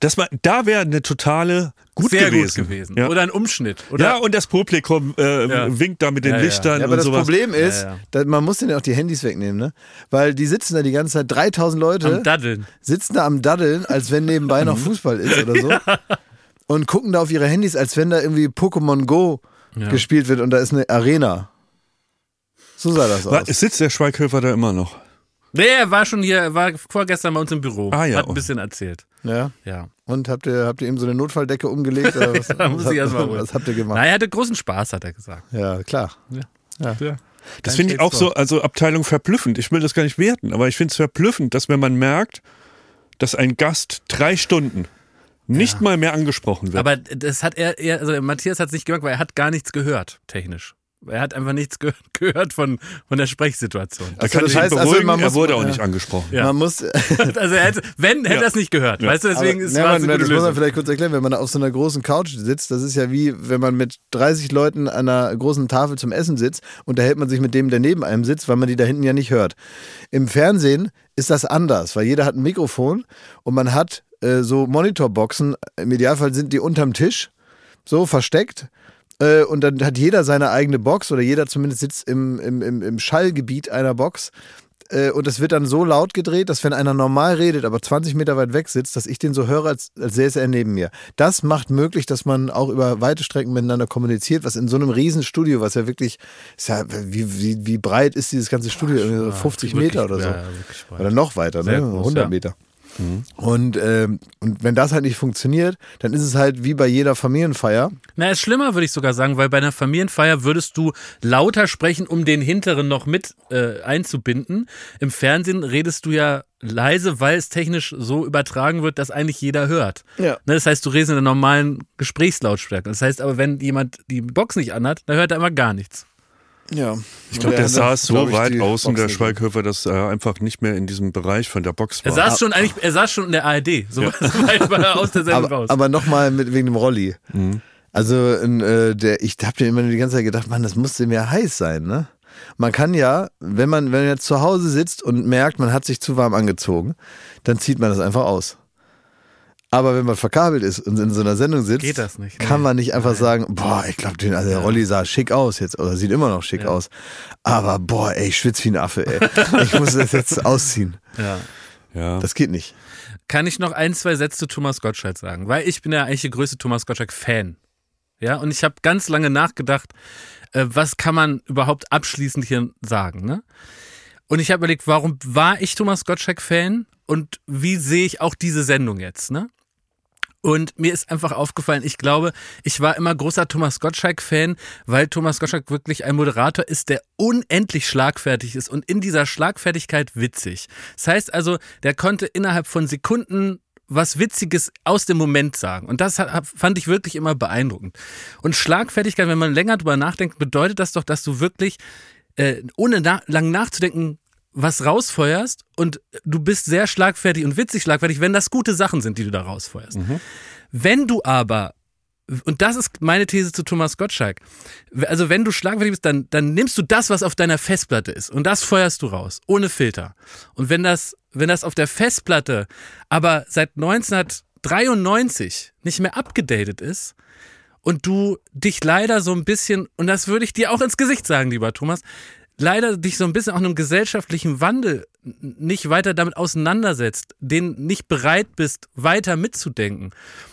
Das war, da wäre eine totale gut sehr gewesen. gut gewesen. Ja. Oder ein Umschnitt. Oder ja, und das Publikum äh, Ja. winkt da mit den Ja. Lichtern Ja, aber und das sowas. Problem ist, Ja, ja. Da, man muss denen ja auch die Handys wegnehmen, ne? Weil die sitzen da die ganze Zeit, 3000 Leute am Daddeln. sitzen da am Daddeln, als wenn nebenbei noch Fußball ist oder so. Und gucken da auf ihre Handys, als wenn da irgendwie Pokémon Go Ja. gespielt wird und da ist eine Arena. So sah das aus. sitzt der Schweighöfer da immer noch? Nee, er war schon hier, er war vorgestern bei uns im Büro. Ah, ja. Hat ein bisschen erzählt. Ja. Ja. Und habt ihr, habt ihr ihm so eine Notfalldecke umgelegt? Oder was, Da muss was, ich erst mal was habt ihr gemacht? Na, er hatte großen Spaß, hat er gesagt. Ja, klar. Ja. Das finde ich auch so, also Abteilung verblüffend. Ich will das gar nicht werten, aber ich finde es verblüffend, dass wenn man merkt, dass ein Gast drei Stunden nicht mal mehr angesprochen wird. Aber das hat er, er also Matthias hat es nicht gemerkt, weil er hat gar nichts gehört, technisch. Er hat einfach nichts ge gehört von, von der Sprechsituation. da Also kann das heißt, also man er muss- wurde auch ja. nicht angesprochen. Ja. Man muss, Also er hätte, wenn, hätte er es nicht gehört. Weißt du, deswegen Aber, ist ne, war man, es das gute muss man Lösung. vielleicht kurz erklären, wenn man auf so einer großen Couch sitzt, das ist ja wie, wenn man mit 30 Leuten an einer großen Tafel zum Essen sitzt, unterhält man sich mit dem, der neben einem sitzt, weil man die da hinten ja nicht hört. Im Fernsehen ist das anders, weil jeder hat ein Mikrofon und man hat äh, so Monitorboxen, im Idealfall sind die unterm Tisch, so versteckt. Äh, und dann hat jeder seine eigene Box oder jeder zumindest sitzt im, im, im, im Schallgebiet einer Box. Äh, und das wird dann so laut gedreht, dass wenn einer normal redet, aber 20 Meter weit weg sitzt, dass ich den so höre, als, als säße er neben mir. Das macht möglich, dass man auch über weite Strecken miteinander kommuniziert, was in so einem Riesenstudio, was ja wirklich, ist ja, wie, wie, wie breit ist dieses ganze Studio? So 50 wirklich, Meter oder so. ja. Oder noch weiter, ne? groß, 100 ja. Meter. Und, ähm, und wenn das halt nicht funktioniert, dann ist es halt wie bei jeder Familienfeier. Na, ist schlimmer, würde ich sogar sagen, weil bei einer Familienfeier würdest du lauter sprechen, um den Hinteren noch mit äh, einzubinden. Im Fernsehen redest du ja leise, weil es technisch so übertragen wird, dass eigentlich jeder hört. Ja. Ne, das heißt, du redest in einer normalen Gesprächslautstärke. Das heißt aber, wenn jemand die Box nicht anhat, dann hört er immer gar nichts. Ja. Ich glaube, der saß so weit außen, der Schweighöfer, dass er einfach nicht mehr in diesem Bereich von der Box Er war. saß schon eigentlich, er saß schon in der ARD. So, so weit war er aus der Sendung Aber, raus. aber nochmal wegen dem Rolli. Also in, äh, der, ich habe mir immer die ganze Zeit gedacht, Mann, das musste mir heiß sein, ne? Man kann ja, wenn man, wenn man jetzt zu Hause sitzt und merkt, man hat sich zu warm angezogen, dann zieht man das einfach aus. Aber wenn man verkabelt ist und in so einer Sendung sitzt, Geht das nicht, kann nee. man nicht einfach sagen, boah, ich glaube, also der Rolli sah schick aus jetzt, oder sieht immer noch schick aus. Aber boah, ey, ich schwitze wie ein Affe, ey. Ich muss das jetzt ausziehen. ja. ja. Das geht nicht. kann ich noch ein, zwei Sätze zu Thomas Gottschalk sagen, weil ich bin ja eigentlich der größte Thomas Gottschalk-Fan. Ja, und ich habe ganz lange nachgedacht, äh, was kann man überhaupt abschließend hier sagen, ne? Und ich habe überlegt, warum war ich Thomas Gottschalk-Fan und wie sehe ich auch diese Sendung jetzt, ne? Und mir ist einfach aufgefallen, ich glaube, ich war immer großer Thomas Gottschalk-Fan, weil Thomas Gottschalk wirklich ein Moderator ist, der unendlich schlagfertig ist und in dieser Schlagfertigkeit witzig. Das heißt also, der konnte innerhalb von Sekunden was Witziges aus dem Moment sagen. Und das fand ich wirklich immer beeindruckend. Und Schlagfertigkeit, wenn man länger drüber nachdenkt, bedeutet das doch, dass du wirklich, äh, ohne na lang nachzudenken, was rausfeuerst und du bist sehr schlagfertig und witzig schlagfertig, wenn das gute Sachen sind, die du da rausfeuerst. Wenn du aber und das ist meine These zu Thomas Gottschalk. Also wenn du schlagfertig bist, dann, dann nimmst du das, was auf deiner Festplatte ist und das feuerst du raus, ohne Filter. Und wenn das, wenn das auf der Festplatte aber seit 1993 nicht mehr abgedatet ist und du dich leider so ein bisschen, und das würde ich dir auch ins Gesicht sagen, lieber Thomas, leider dich so ein bisschen auch einem gesellschaftlichen Wandel nicht weiter damit auseinandersetzt, den nicht bereit bist, weiter mitzudenken.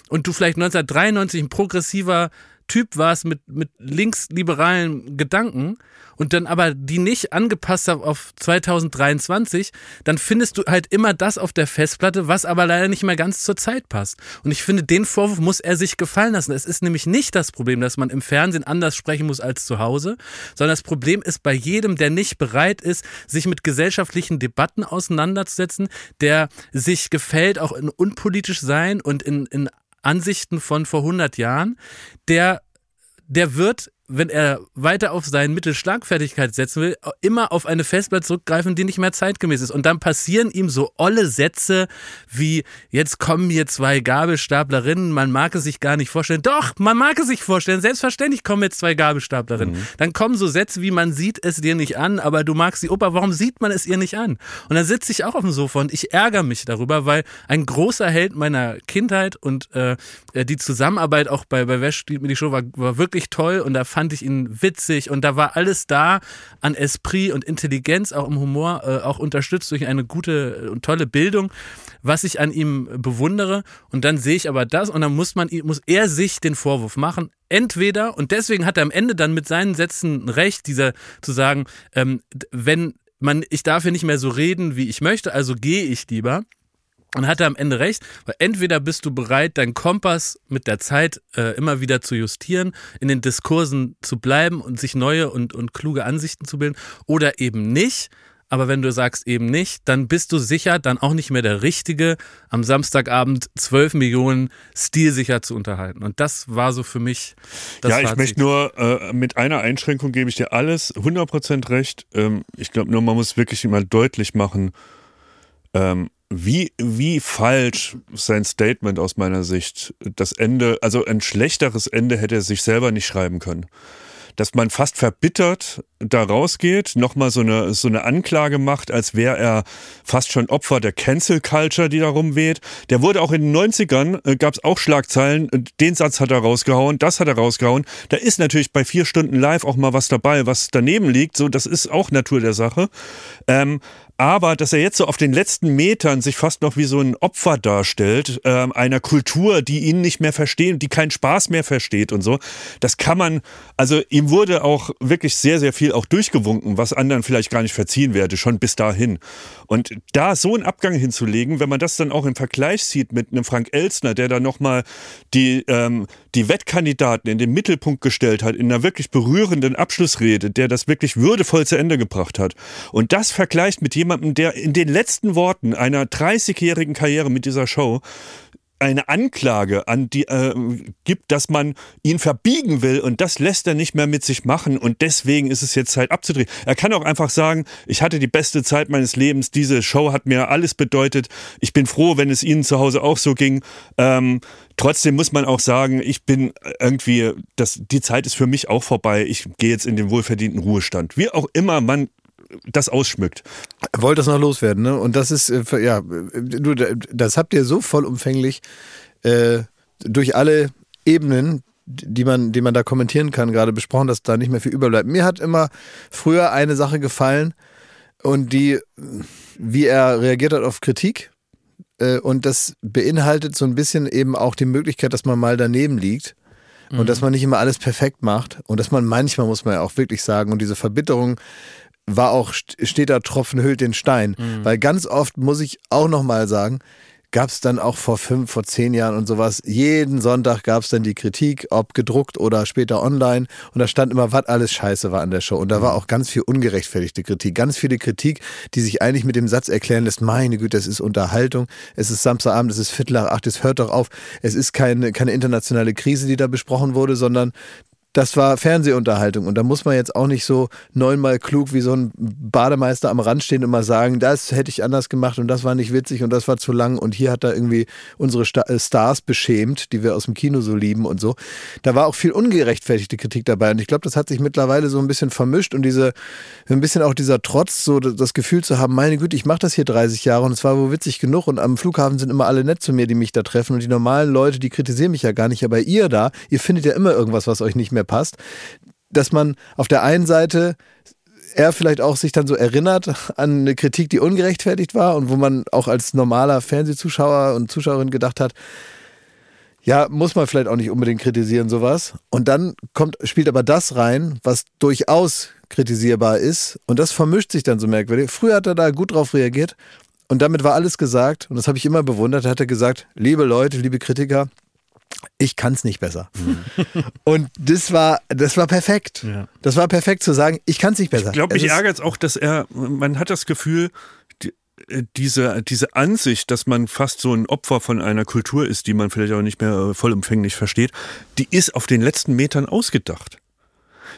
Und du vielleicht 1993 ein progressiver Typ warst mit, mit linksliberalen Gedanken und dann aber die nicht angepasst auf 2023, dann findest du halt immer das auf der Festplatte, was aber leider nicht mehr ganz zur Zeit passt. Und ich finde, den Vorwurf muss er sich gefallen lassen. Es ist nämlich nicht das Problem, dass man im Fernsehen anders sprechen muss als zu Hause, sondern das Problem ist bei jedem, der nicht bereit ist, sich mit gesellschaftlichen Debatten auseinanderzusetzen, der sich gefällt, auch in unpolitisch sein und in, in Ansichten von vor 100 Jahren, der, der wird wenn er weiter auf seine Mittelschlagfertigkeit setzen will, immer auf eine Festplatte zurückgreifen, die nicht mehr zeitgemäß ist. Und dann passieren ihm so olle Sätze wie, jetzt kommen hier zwei Gabelstaplerinnen, man mag es sich gar nicht vorstellen. Doch, man mag es sich vorstellen, selbstverständlich kommen jetzt zwei Gabelstaplerinnen. Mhm. Dann kommen so Sätze wie, man sieht es dir nicht an, aber du magst die Oper, warum sieht man es ihr nicht an? Und dann sitze ich auch auf dem Sofa und ich ärgere mich darüber, weil ein großer Held meiner Kindheit und äh, die Zusammenarbeit auch bei, bei Wesh, die, die Show war, war wirklich toll und da fand fand ich ihn witzig und da war alles da an Esprit und Intelligenz, auch im Humor, äh, auch unterstützt durch eine gute und tolle Bildung, was ich an ihm bewundere. Und dann sehe ich aber das und dann muss man, muss er sich den Vorwurf machen. Entweder, und deswegen hat er am Ende dann mit seinen Sätzen recht, dieser zu sagen, ähm, wenn man, ich darf hier nicht mehr so reden, wie ich möchte, also gehe ich lieber. Und hat er am Ende recht, weil entweder bist du bereit, deinen Kompass mit der Zeit äh, immer wieder zu justieren, in den Diskursen zu bleiben und sich neue und, und kluge Ansichten zu bilden, oder eben nicht. Aber wenn du sagst eben nicht, dann bist du sicher dann auch nicht mehr der Richtige, am Samstagabend 12 Millionen stilsicher zu unterhalten. Und das war so für mich das Ja, ich Fazit. möchte nur, äh, mit einer Einschränkung gebe ich dir alles 100% recht. Ähm, ich glaube nur, man muss wirklich immer deutlich machen, ähm, wie, wie falsch sein Statement aus meiner Sicht. Das Ende, also ein schlechteres Ende hätte er sich selber nicht schreiben können. Dass man fast verbittert da rausgeht, nochmal so eine, so eine Anklage macht, als wäre er fast schon Opfer der Cancel Culture, die da rumweht. Der wurde auch in den 90ern, äh, gab es auch Schlagzeilen, den Satz hat er rausgehauen, das hat er rausgehauen. Da ist natürlich bei vier Stunden live auch mal was dabei, was daneben liegt. So, das ist auch Natur der Sache. Ähm, aber dass er jetzt so auf den letzten Metern sich fast noch wie so ein Opfer darstellt, äh, einer Kultur, die ihn nicht mehr versteht, die keinen Spaß mehr versteht und so, das kann man, also ihm wurde auch wirklich sehr, sehr viel auch durchgewunken, was anderen vielleicht gar nicht verziehen werde, schon bis dahin. Und da so einen Abgang hinzulegen, wenn man das dann auch im Vergleich sieht mit einem Frank Elstner, der da nochmal die, ähm, die Wettkandidaten in den Mittelpunkt gestellt hat, in einer wirklich berührenden Abschlussrede, der das wirklich würdevoll zu Ende gebracht hat. Und das vergleicht mit jemandem, der in den letzten Worten einer 30-jährigen Karriere mit dieser Show eine Anklage an die äh, gibt, dass man ihn verbiegen will und das lässt er nicht mehr mit sich machen und deswegen ist es jetzt Zeit abzudrehen. Er kann auch einfach sagen, ich hatte die beste Zeit meines Lebens, diese Show hat mir alles bedeutet. Ich bin froh, wenn es Ihnen zu Hause auch so ging. Ähm, trotzdem muss man auch sagen, ich bin irgendwie, das, die Zeit ist für mich auch vorbei. Ich gehe jetzt in den wohlverdienten Ruhestand. Wie auch immer man das ausschmückt. Wollt das noch loswerden, ne? Und das ist, äh, ja, du, das habt ihr so vollumfänglich äh, durch alle Ebenen, die man, die man da kommentieren kann, gerade besprochen, dass da nicht mehr viel überbleibt. Mir hat immer früher eine Sache gefallen und die, wie er reagiert hat auf Kritik. Äh, und das beinhaltet so ein bisschen eben auch die Möglichkeit, dass man mal daneben liegt und mhm. dass man nicht immer alles perfekt macht und dass man manchmal, muss man ja auch wirklich sagen, und diese Verbitterung war auch steter Tropfen hüllt den Stein. Mhm. Weil ganz oft muss ich auch nochmal sagen, gab es dann auch vor fünf, vor zehn Jahren und sowas, jeden Sonntag gab es dann die Kritik, ob gedruckt oder später online. Und da stand immer, was alles scheiße war an der Show. Und da war auch ganz viel ungerechtfertigte Kritik. Ganz viele Kritik, die sich eigentlich mit dem Satz erklären lässt, meine Güte, es ist Unterhaltung, es ist Samstagabend, es ist Viertel nach acht, es hört doch auf. Es ist keine, keine internationale Krise, die da besprochen wurde, sondern das war Fernsehunterhaltung und da muss man jetzt auch nicht so neunmal klug wie so ein Bademeister am Rand stehen und mal sagen, das hätte ich anders gemacht und das war nicht witzig und das war zu lang und hier hat er irgendwie unsere äh, Stars beschämt, die wir aus dem Kino so lieben und so. Da war auch viel ungerechtfertigte Kritik dabei und ich glaube, das hat sich mittlerweile so ein bisschen vermischt und diese ein bisschen auch dieser Trotz, so das Gefühl zu haben, meine Güte, ich mache das hier 30 Jahre und es war wohl witzig genug und am Flughafen sind immer alle nett zu mir, die mich da treffen und die normalen Leute, die kritisieren mich ja gar nicht, aber ihr da, ihr findet ja immer irgendwas, was euch nicht mehr passt, dass man auf der einen Seite er vielleicht auch sich dann so erinnert an eine Kritik, die ungerechtfertigt war und wo man auch als normaler Fernsehzuschauer und Zuschauerin gedacht hat, ja, muss man vielleicht auch nicht unbedingt kritisieren, sowas. Und dann kommt, spielt aber das rein, was durchaus kritisierbar ist. Und das vermischt sich dann so merkwürdig. Früher hat er da gut drauf reagiert. Und damit war alles gesagt. Und das habe ich immer bewundert. Da hat er gesagt, liebe Leute, liebe Kritiker, ich kann es nicht besser. Mhm. Und das war, das war perfekt. Ja. Das war perfekt zu sagen, ich kann es nicht besser. Ich glaube, mich ärgert es auch, dass er, man hat das Gefühl, die, äh, diese, diese Ansicht, dass man fast so ein Opfer von einer Kultur ist, die man vielleicht auch nicht mehr äh, vollumfänglich versteht, die ist auf den letzten Metern ausgedacht.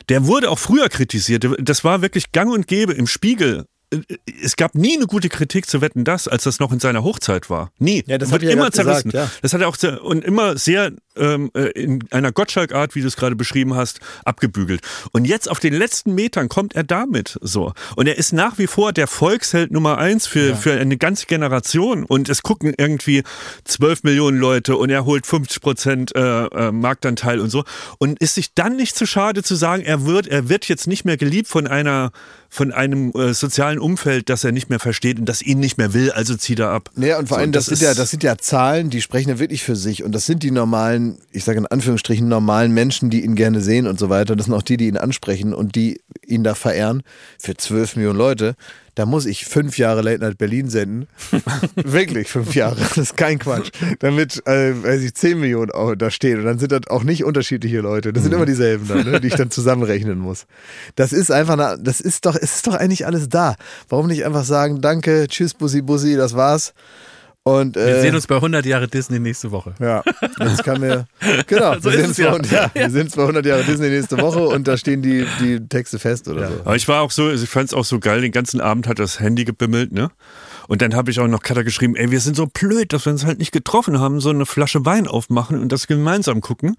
Der wurde auch früher kritisiert. Das war wirklich gang und gäbe im Spiegel. Äh, Es gab nie eine gute Kritik zu Wetten das, als das noch in seiner Hochzeit war. Nie. Ja, das Wird hab ich ja immer grad gesagt, zerrissen. ja. Das hat er auch und immer sehr ähm, äh, in einer Gottschalk-Art, wie du es gerade beschrieben hast, abgebügelt. Und jetzt auf den letzten Metern kommt er damit so. Und er ist nach wie vor der Volksheld Nummer eins für, für eine ganze Generation. Und es gucken irgendwie 12 Millionen Leute und er holt 50 Prozent äh, äh, Marktanteil und so. Und ist sich dann nicht zu schade zu sagen, er wird, er wird jetzt nicht mehr geliebt von einer von einem äh, sozialen Umfeld, das er nicht mehr versteht und das ihn nicht mehr will, also zieht er ab. Naja, und vor So, allem, das, das sind ja, das sind ja Zahlen, die sprechen ja wirklich für sich. Und das sind die normalen, ich sage in Anführungsstrichen, normalen Menschen, die ihn gerne sehen und so weiter. Das sind auch die, die ihn ansprechen und die ihn da verehren. Für 12 Millionen Leute, da muss ich fünf Jahre Late Night Berlin senden. wirklich fünf Jahre, das ist kein Quatsch. Damit, äh, weiß ich, 10 Millionen auch da stehen. Und dann sind das auch nicht unterschiedliche Leute. Das sind immer dieselben dann, ne, die ich dann zusammenrechnen muss. Das ist einfach, eine, das ist doch, es ist doch eigentlich alles da. Warum nicht einfach sagen, danke, tschüss, Bussi, Bussi, das war's. Und, Wir äh, sehen uns bei 100 Jahre Disney nächste Woche. ja, jetzt kann mir, genau, So wir, ist sind es ja. bei, 100 ja, wir sind bei 100 Jahre Disney nächste Woche und da stehen die, die Texte fest oder so. Aber ich war auch so, also ich fand es auch so geil, den ganzen Abend hat das Handy gebimmelt, ne? Und dann habe ich auch noch Katha geschrieben, ey, wir sind so blöd, dass wir uns halt nicht getroffen haben, so eine Flasche Wein aufmachen und das gemeinsam gucken.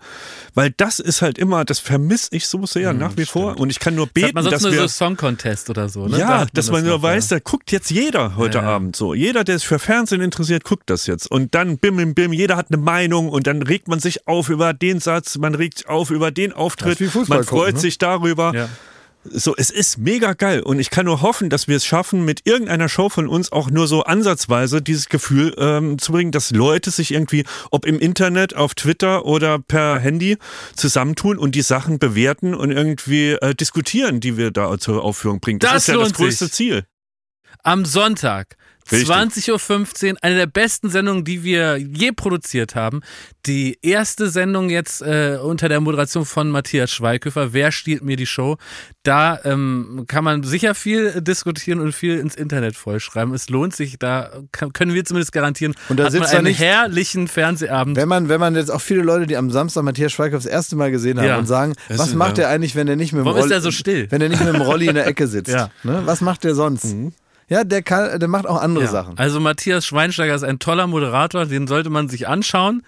Weil das ist halt immer, das vermisse ich so sehr nach wie vor. Und ich kann nur Das beten, sonst dass nur wir. so Song Contest oder so, ne? Da ja, hat dass man das nur noch, weiß, ja. da guckt jetzt jeder heute Ja. Abend so. Jeder, der sich für Fernsehen interessiert, guckt das jetzt. Und dann bim, bim, bim, jeder hat eine Meinung und dann regt man sich auf über den Satz, man regt sich auf über den Auftritt, man freut gucken, ne? sich darüber. Ja. So, es ist mega geil und ich kann nur hoffen, dass wir es schaffen, mit irgendeiner Show von uns auch nur so ansatzweise dieses Gefühl ähm, zu bringen, dass Leute sich irgendwie, ob im Internet, auf Twitter oder per Handy zusammentun und die Sachen bewerten und irgendwie äh, diskutieren, die wir da zur Aufführung bringen. Das, Das ist ja das größte sich. Ziel. Am Sonntag. Richtig. 20.15 Uhr, eine der besten Sendungen, die wir je produziert haben. Die erste Sendung jetzt äh, unter der Moderation von Matthias Schweighöfer. Wer stiehlt mir die Show? Da ähm, kann man sicher viel diskutieren und viel ins Internet vollschreiben. Es lohnt sich, da kann, können wir zumindest garantieren, Und da hat man sitzt er einen nicht- herrlichen Fernsehabend. Wenn man, wenn man jetzt auch viele Leute, die am Samstag Matthias Schweighöfer das erste Mal gesehen haben Ja. und sagen, Das was macht ja. er eigentlich, wenn er nicht mit dem Warum ist Rolli, er so still? wenn er nicht mit dem Rolli in der Ecke sitzt? Ja. ne? Was macht der sonst? Ja, der kann, der macht auch andere Ja. Sachen. Also Matthias Schweinsteiger ist ein toller Moderator, den sollte man sich anschauen.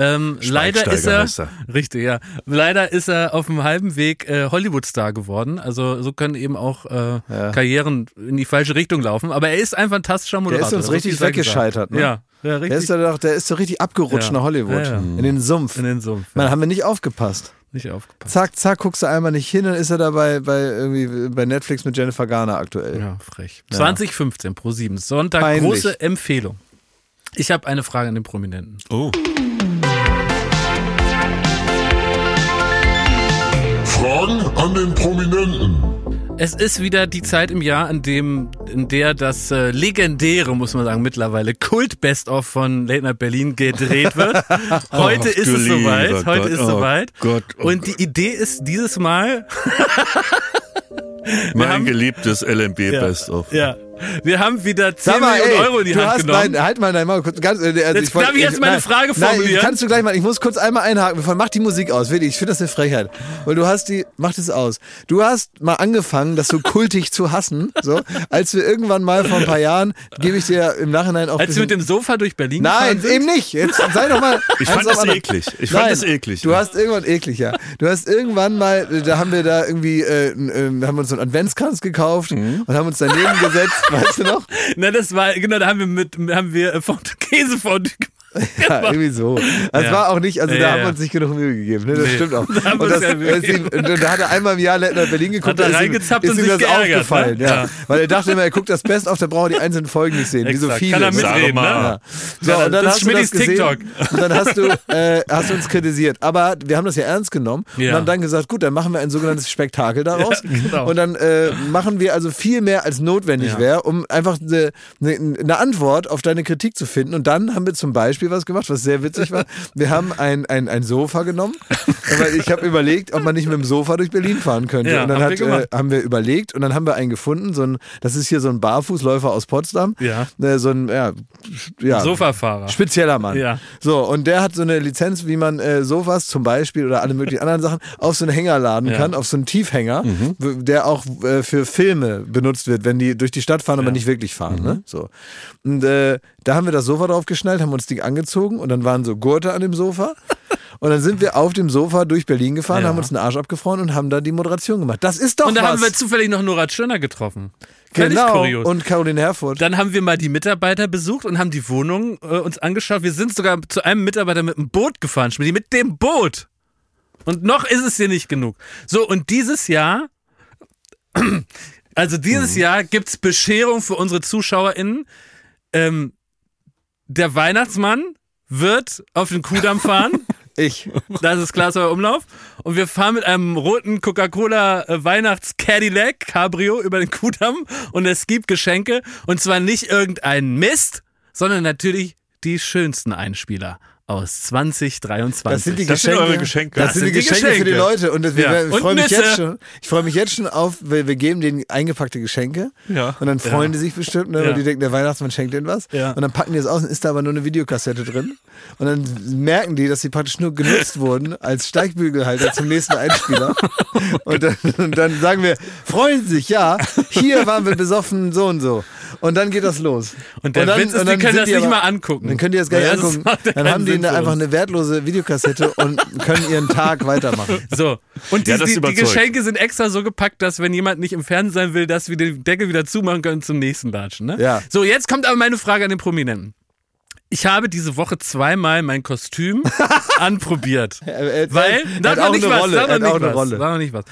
Ähm, leider ist er, er. richtig, ja. Leider ist er auf dem halben Weg äh, Hollywood-Star geworden. Also so können eben auch äh, Ja. Karrieren in die falsche Richtung laufen. Aber er ist ein fantastischer Moderator. uns so richtig viel sei gesagt. weggescheitert, ne? Ja, ja Der richtig. ist, ja doch, der ist so richtig abgerutscht nach Hollywood. In den Sumpf. in den Sumpf. Man, haben wir nicht aufgepasst. Nicht aufgepasst. Zack, zack, guckst du einmal nicht hin, dann ist er dabei bei, irgendwie bei Netflix mit Jennifer Garner aktuell. Ja, frech. 2015 pro 7. Sonntag, Peinlich. große Empfehlung. Ich habe eine Frage an den Prominenten. Oh. Fragen an den Prominenten. Es ist wieder die Zeit im Jahr, in dem, in der das äh, legendäre, muss man sagen, mittlerweile Kult Best of von Late Night Berlin gedreht wird. Heute Ach, ist es soweit. Heute Gott, ist oh soweit. Gott, oh Und die Idee ist dieses Mal, Mein haben- geliebtes LMB ja, Best of. ja, Wir haben wieder 10 Sag mal, Millionen ey, Euro in die du Hand hast, genommen. nein, halt mal dein Maul kurz. Ganz, äh, also Jetzt wollt- darf ich jetzt meine nein, Frage Nein, formulieren? kannst du gleich mal. Ich muss kurz einmal einhaken, bevor mach die Musik aus. Wirklich, ich finde das eine Frechheit. Weil du hast die, mach das aus. Du hast mal angefangen, das so kultig zu hassen. So, als wir irgendwann mal vor ein paar Jahren, gebe ich dir im Nachhinein auch. Als wir bisschen- mit dem Sofa durch Berlin Nein, eben nicht. Jetzt sei doch mal. Ich fand das anderen. eklig. Ich fand Nein, das eklig. Du hast irgendwann eklig, ja. Du hast irgendwann mal, äh, da haben wir da irgendwie, äh, äh, haben uns so einen Adventskranz gekauft Mhm. und haben uns daneben gesetzt, weißt du noch? Na, das war, genau, da haben wir mit, haben wir äh, Fond- Käsefondue gemacht. Ja, irgendwie so. Das Ja. war auch nicht, also Ja, da ja, haben wir uns nicht genug Mühe gegeben, ne? Das Nee. stimmt auch. Da Und, das, ihm, und da hat er einmal im Jahr nach Berlin geguckt, Hat er da ist ihm, reingezappt ist und ihm sich das geärgert, aufgefallen, ne? ja. Weil er dachte immer, er guckt das Best auf, da braucht er die einzelnen Folgen nicht sehen, wie so viele. Kann er mitreden, ne? Ja. So, und dann das hast ist du das Schmidtis gesehen TikTok. und dann hast du, äh, hast du uns kritisiert. Aber wir haben das ja ernst genommen und haben dann gesagt, gut, dann machen wir ein sogenanntes Spektakel daraus. Genau. Und dann äh, machen wir also viel mehr, als notwendig wäre, um einfach eine Antwort auf deine Kritik zu finden. Und dann haben wir zum Beispiel was gemacht, was sehr witzig war. Wir haben ein, ein, ein Sofa genommen. Aber ich habe überlegt, ob man nicht mit dem Sofa durch Berlin fahren könnte. Ja, und dann habt hat, gemacht. äh, haben wir überlegt und dann haben wir einen gefunden. So ein, das ist hier so ein Barfußläufer aus Potsdam. Ja. Äh, so ein ja, ja, Sofafahrer. Spezieller Mann. Ja. So, und der hat so eine Lizenz, wie man äh, Sofas zum Beispiel oder alle möglichen anderen Sachen auf so einen Hänger laden kann, auf so einen Tiefhänger, w- der auch äh, für Filme benutzt wird, wenn die durch die Stadt fahren, aber nicht wirklich fahren. Ne? So. Und äh, da haben wir das Sofa drauf geschnallt, haben uns die angezogen und dann waren so Gurte an dem Sofa. Und dann sind wir auf dem Sofa durch Berlin gefahren, Ja. haben uns den Arsch abgefroren und haben da die Moderation gemacht. Das ist doch Und da was. haben wir zufällig noch Nora Tschirner getroffen. Genau. Und Caroline Herfurth. Dann haben wir mal die Mitarbeiter besucht und haben die Wohnung äh, uns angeschaut. Wir sind sogar zu einem Mitarbeiter mit dem Boot gefahren, Schmidt, mit dem Boot. Und noch ist es hier nicht genug. So, und dieses Jahr, also dieses Mhm. Jahr gibt's Bescherung für unsere ZuschauerInnen. Ähm, der Weihnachtsmann wird auf den Kudamm fahren. ich. Das ist Klaas euer Umlauf. Und wir fahren mit einem roten Coca-Cola äh, Weihnachts-Cadillac Cabrio über den Kudamm und es gibt Geschenke. Und zwar nicht irgendein Mist, sondern natürlich die schönsten Einspieler aus 2023. Das sind die Das sind Geschenke. eure Geschenke. Das, Das sind die sind die Geschenke, für die Geschenke. Leute. Und das, wir, Ja. ich Und freue mich jetzt schon. Ich freue mich jetzt schon auf, weil wir geben denen eingepackte Geschenke. Ja. Und dann freuen die sich bestimmt, ne, Ja. weil die denken, der Weihnachtsmann schenkt denen was. Ja. Und dann packen die es aus und ist da aber nur eine Videokassette drin. Und dann merken die, dass sie praktisch nur genutzt wurden als Steigbügelhalter zum nächsten Einspieler. Und dann, und dann sagen wir, freuen Sie sich, ja, hier waren wir besoffen, so und so. Und dann geht das los. Und der dann- Witz ist, und die dann können sind das die nicht aber- mal angucken. Dann könnt ihr das gar nicht Ja, angucken. ja Dann haben die eine, einfach eine wertlose Videokassette und können ihren Tag weitermachen. So. Und die, Ja, die, die. Geschenke sind extra so gepackt, dass wenn jemand nicht im Fernsehen sein will, dass wir den Deckel wieder zumachen können zum nächsten Latschen. Ne? Ja. So, jetzt kommt aber meine Frage an den Prominenten. Ich habe diese Woche zweimal mein Kostüm anprobiert. Er- er- Weil, da hat nicht was, Rolle, noch hat nicht auch eine was, Rolle. da noch nicht was.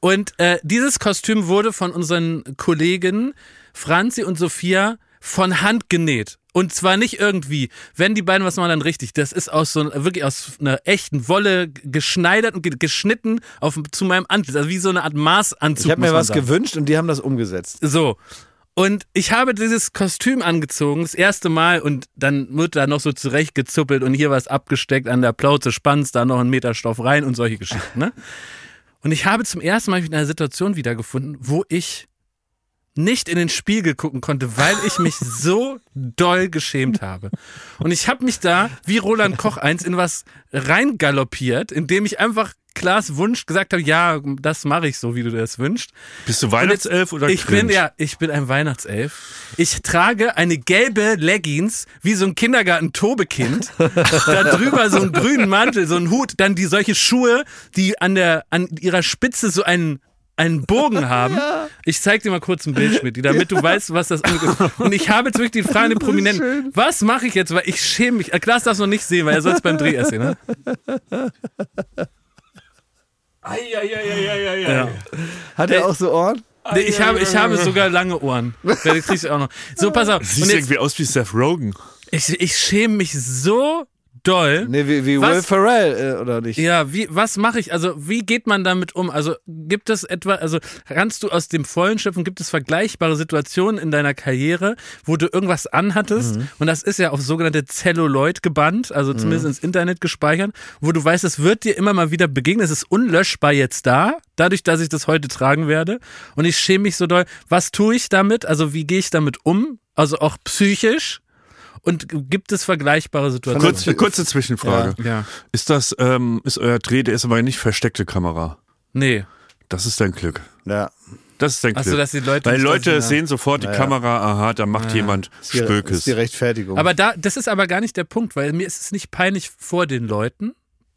Und äh, dieses Kostüm wurde von unseren Kollegen Franzi und Sophia von Hand genäht. Und zwar nicht irgendwie, wenn die beiden was machen, dann richtig. Das ist aus so wirklich aus einer echten Wolle geschneidert und ge- geschnitten auf, zu meinem Antlitz. Also wie so eine Art Maßanzug. Ich habe mir was sagen. gewünscht und die haben das umgesetzt. So. Und ich habe dieses Kostüm angezogen, das erste Mal, und dann wird da noch so zurechtgezuppelt und hier was abgesteckt an der Plauze, spannst da noch einen Meter Stoff rein und solche Geschichten, ne? Und ich habe zum ersten Mal mich in einer Situation wiedergefunden, wo ich nicht in den Spiegel gucken konnte, weil ich mich so doll geschämt habe. Und ich habe mich da, wie Roland Koch eins, in was reingaloppiert, indem ich einfach Klaas Wunsch gesagt habe, ja, das mache ich so, wie du das wünschst. Bist du Weihnachtself oder Ich bin Grinch? ja, ich bin ein Weihnachtself. Ich trage eine gelbe Leggings wie so ein Kindergarten-Tobekind. da drüber so einen grünen Mantel, so einen Hut, dann die solche Schuhe, die an der an ihrer Spitze so einen einen Bogen haben. Ich zeig dir mal kurz ein Bild, Schmidt, damit du weißt, was das ist. Und ich habe jetzt wirklich die Frage an den Prominenten, was mache ich jetzt? Weil ich schäme mich. Äh, Klaas darf es noch nicht sehen, weil er soll es beim Dreh erst sehen. Ne? Ja. Hat er auch so Ohren? Nee, ich, habe, ich habe sogar lange Ohren. Da kriegst du auch noch. So, pass auf. Siehst jetzt, irgendwie aus wie Seth Rogen. Ich, ich schäme mich so doll. Nee, wie, wie Was? Will Ferrell, äh, oder nicht? Ja, wie, was mache ich? Also, wie geht man damit um? Also, gibt es etwa, also, kannst du aus dem Vollen schöpfen, gibt es vergleichbare Situationen in deiner Karriere, wo du irgendwas anhattest Mhm. und das ist ja auf sogenannte Celluloid gebannt, also zumindest ins Internet gespeichert, wo du weißt, es wird dir immer mal wieder begegnen, es ist unlöschbar jetzt da, dadurch, dass ich das heute tragen werde und ich schäme mich so doll. Was tue ich damit? Also, wie gehe ich damit um? Also auch psychisch? Und gibt es vergleichbare Situationen? Kurz, kurze Zwischenfrage. Ja. Ist das, ähm, ist euer Dreh, der ist aber nicht versteckte Kamera. Nee. Das ist dein Glück. Ja. Das ist dein Ach so, Glück. dass die Leute Weil Leute das- ja. sehen sofort die Ja, ja. Kamera, aha, da macht jemand Ist die, Spökes. ist die Rechtfertigung. Aber da, das ist aber gar nicht der Punkt, weil mir ist es nicht peinlich vor den Leuten,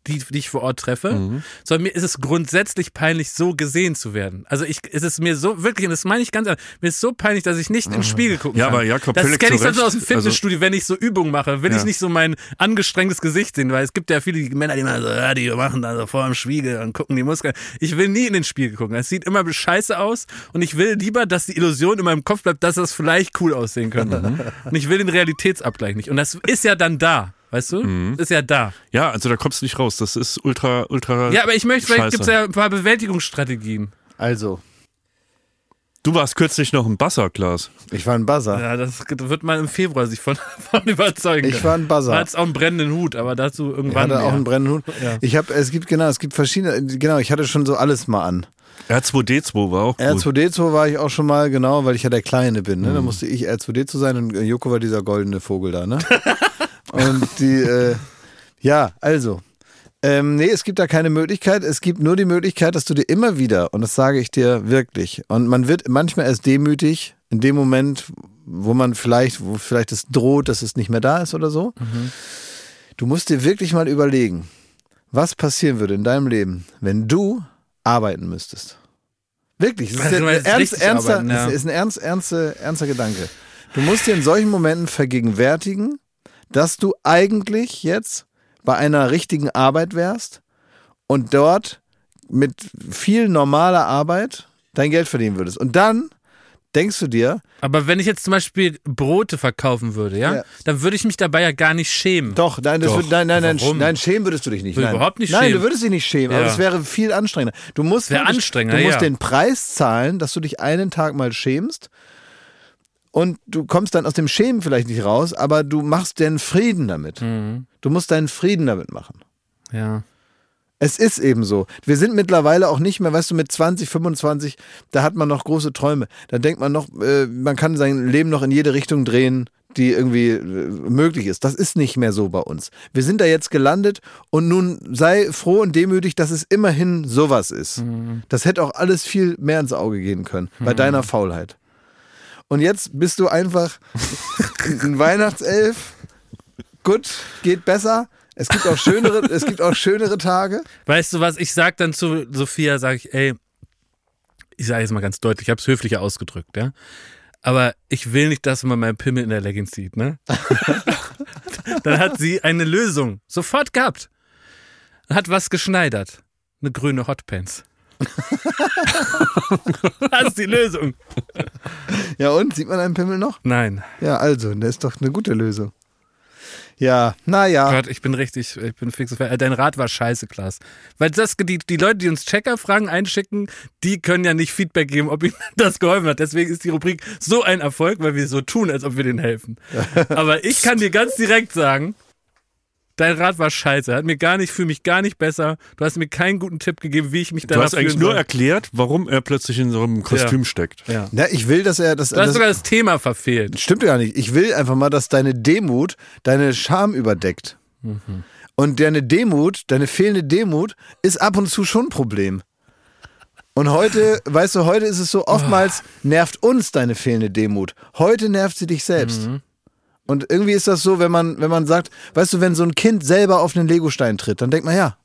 die, die ich vor Ort treffe, Mhm. sondern mir ist es grundsätzlich peinlich, so gesehen zu werden. Also ich, es ist mir so, wirklich, und das meine ich ganz ehrlich, mir ist so peinlich, dass ich nicht in den Spiegel gucken Ja, kann. aber Jakob, das kenne ich sonst aus dem Recht. Also- Fitnessstudio, wenn ich so Übungen mache, will Ja. ich nicht so mein angestrengtes Gesicht sehen, weil es gibt ja viele Männer, die immer so, ja, die machen da so vor dem Spiegel und gucken die Muskeln. Ich will nie in den Spiegel gucken. Es sieht immer scheiße aus und ich will lieber, dass die Illusion in meinem Kopf bleibt, dass das vielleicht cool aussehen könnte. Mhm. Und ich will den Realitätsabgleich nicht. Und das ist ja dann da. Weißt du? Mhm. Ist ja da. ja, also da kommst du nicht raus. Das ist ultra, ultra. Ja, aber ich möchte, vielleicht gibt es ja ein paar Bewältigungsstrategien. also, Du warst kürzlich noch im Buzzer-Glas. ich war ein Buzzer. Ja, das wird man im Februar sich von, von überzeugen. Ich war ein Buzzer. Hat auch einen brennenden Hut, aber dazu Ich irgendwann. hatte auch einen brennenden Hut. Ja. Ich habe, es gibt genau, es gibt verschiedene, genau, ich hatte schon so alles mal an. R2D2 war auch cool. R2D2 war ich auch schon mal, genau, weil ich ja der Kleine bin. Ne? Mhm. Da musste ich R2D2 sein und Joko war dieser goldene Vogel da. Ne? und die, äh, ja, also. Ähm, nee, es gibt da keine Möglichkeit. Es gibt nur die Möglichkeit, dass du dir immer wieder, und das sage ich dir wirklich, und man wird manchmal erst demütig in dem Moment, wo man vielleicht, wo vielleicht es droht, dass es nicht mehr da ist oder so. Du musst dir wirklich mal überlegen, was passieren würde in deinem Leben, wenn du arbeiten müsstest. Wirklich, das ist, Also, ein du meinst ernst, ernster, arbeiten, ja. ist ein ernst, ernster, ernster Gedanke. Du musst dir in solchen Momenten vergegenwärtigen, dass du eigentlich jetzt bei einer richtigen Arbeit wärst und dort mit viel normaler Arbeit dein Geld verdienen würdest. Und dann denkst du dir, Aber wenn ich jetzt zum Beispiel Brote verkaufen würde, ja, Ja. dann würde ich mich dabei ja gar nicht schämen. Doch, nein, Doch. Wird, nein, nein, nein, Warum? nein, schämen würdest du dich nicht. Will Nein. überhaupt nicht Nein, schämen. du würdest dich nicht schämen, aber Ja. es wäre viel anstrengender. Du musst, wirklich- anstrengender, du musst ja. den Preis zahlen, dass du dich einen Tag mal schämst und du kommst dann aus dem Schämen vielleicht nicht raus, aber du machst den Frieden damit. Mhm. Du musst deinen Frieden damit machen. Ja. Es ist eben so. Wir sind mittlerweile auch nicht mehr, weißt du, mit 20, 25, da hat man noch große Träume. Da denkt man noch, äh, man kann sein Leben noch in jede Richtung drehen, die irgendwie äh, möglich ist. Das ist nicht mehr so bei uns. Wir sind da jetzt gelandet und nun sei froh und demütig, dass es immerhin sowas ist. Das hätte auch alles viel mehr ins Auge gehen können, bei deiner Faulheit. Und jetzt bist du einfach ein Weihnachtself. Gut, geht besser. Es gibt auch schönere, es gibt auch schönere Tage. Weißt du was, ich sag dann zu Sophia, sag ich, ey, ich sage jetzt mal ganz deutlich, ich habe es höflicher ausgedrückt, ja. Aber ich will nicht, dass man meinen Pimmel in der Leggings sieht, ne? dann hat sie eine Lösung sofort gehabt. Hat was geschneidert. Eine grüne Hotpants. das ist die Lösung. Ja, und? Sieht man einen Pimmel noch? Nein. Ja, also, das ist doch eine gute Lösung. Ja, naja. Gott, ich bin richtig, ich bin fix. Dein Rat war scheiße, Klaas. Weil das, die, die Leute, die uns Checkerfragen einschicken, die können ja nicht Feedback geben, ob ihnen das geholfen hat. Deswegen ist die Rubrik so ein Erfolg, weil wir so tun, als ob wir denen helfen. Aber ich kann dir ganz direkt sagen, dein Rat war scheiße. Hat mir gar nicht, fühle mich gar nicht besser. Du hast mir keinen guten Tipp gegeben, wie ich mich Du danach hast eigentlich nur soll. erklärt, warum er plötzlich in so einem Kostüm steckt. Ja. Ja, ich will, dass er das. Du hast das sogar das Thema verfehlt. stimmt ja nicht. Ich will einfach mal, dass deine Demut deine Scham überdeckt. Mhm. Und deine Demut, deine fehlende Demut, ist ab und zu schon ein Problem. Und heute, weißt du, heute ist es so, oftmals nervt uns deine fehlende Demut. Heute nervt sie dich selbst. Mhm. Und irgendwie ist das so, wenn man, wenn man sagt, weißt du, wenn so ein Kind selber auf einen Legostein tritt, dann denkt man, ja,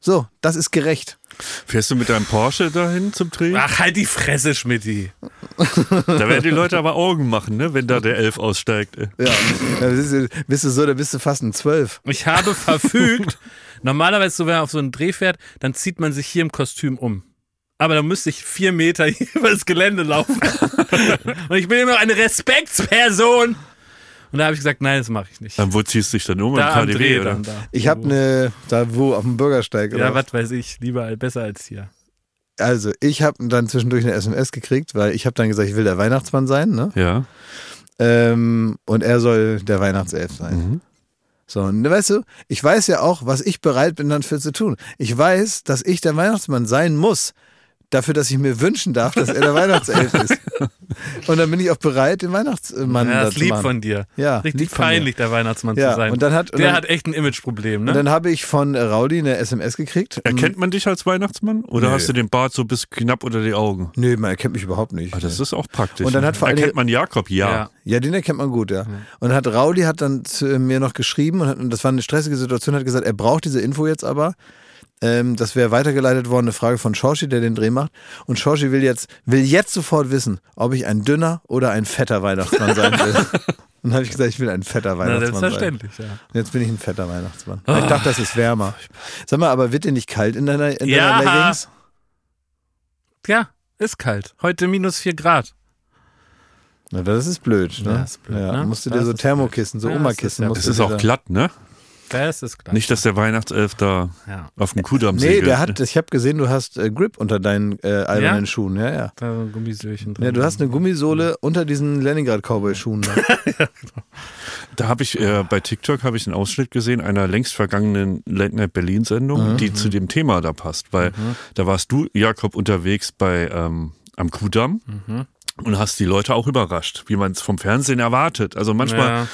so, das ist gerecht. Fährst du mit deinem Porsche dahin zum Drehen? Ach, halt die Fresse, Schmidti. Da werden die Leute aber Augen machen, ne, wenn da der Elf aussteigt. Ja, da bist du, bist du so, da bist du fast ein Zwölf. Ich habe verfügt, normalerweise, so, wenn man auf so einen Dreh fährt, dann zieht man sich hier im Kostüm um. Aber da müsste ich vier Meter über das Gelände laufen. Und ich bin immer noch eine Respektsperson. Und da habe ich gesagt, nein, das mache ich nicht. Dann wo ziehst du dich dann um? da Im KDW, Dreh oder? dann da. Ich habe eine, da wo, auf dem Bürgersteig. Ja, was weiß ich, lieber besser als hier. Also, ich habe dann zwischendurch eine SMS gekriegt, weil ich habe dann gesagt, ich will der Weihnachtsmann sein, ne? Ja. Ähm, und er soll der Weihnachtself sein. Mhm. So, und weißt du, ich weiß ja auch, was ich bereit bin dann für zu tun. Ich weiß, dass ich der Weihnachtsmann sein muss, dafür, dass ich mir wünschen darf, dass er der Weihnachtself ist. Und dann bin ich auch bereit, den Weihnachtsmann Ja, da das ist zu lieb machen. von dir. Ja, Richtig peinlich, der Weihnachtsmann Ja, zu sein. und dann hat- und der dann- hat echt ein Imageproblem, ne? Und dann habe ich von Raudi eine SMS gekriegt. Erkennt man dich als Weihnachtsmann? Oder Nö. hast du den Bart so bis knapp unter die Augen? Nö, man erkennt mich überhaupt nicht. Ah, das ist auch praktisch. Und dann hat vor allen Erkennt man Jakob? Ja. Ja. Ja, den erkennt man gut, ja. Und hat Raudi hat dann zu mir noch geschrieben und, hat, und das war eine stressige Situation, hat gesagt, er braucht diese Info jetzt aber. Ähm, das wäre weitergeleitet worden, eine Frage von Shoshi, der den Dreh macht. Und Shoshi will jetzt, will jetzt sofort wissen, ob ich ein dünner oder ein fetter Weihnachtsmann sein will. Und dann habe ich gesagt, ich will ein fetter Na, Weihnachtsmann sein. selbstverständlich, ja. Und Jetzt bin ich ein fetter Weihnachtsmann. Ich dachte, das ist wärmer. Sag mal, aber wird dir nicht kalt in deiner, in Ja. deiner Leggings? Ja, ist kalt. Heute minus 4 Grad. Na, das ist blöd. Ne? Ja, ist blöd, ja, ne? Musst du Das dir so ist Thermokissen, so blöd. Ja, Oma-Kissen. das musst Es du ist auch glatt, ne? Das ist klar. Nicht, dass der Weihnachtself da Ja. auf dem Kudamm Nee, segelt. der hat, ich habe gesehen, du hast äh, Grip unter deinen äh, albernen Ja? Schuhen. Ja, ja. Da sind Gummisöhrchen drin. Ja, du hast eine Gummisohle unter diesen Leningrad-Cowboy-Schuhen. da. Da habe ich äh, bei TikTok habe ich einen Ausschnitt gesehen einer längst vergangenen Late Night Berlin Sendung, die zu dem Thema da passt, weil da warst du Jakob unterwegs bei ähm, am Kudamm und hast die Leute auch überrascht, wie man es vom Fernsehen erwartet. Also manchmal Ja.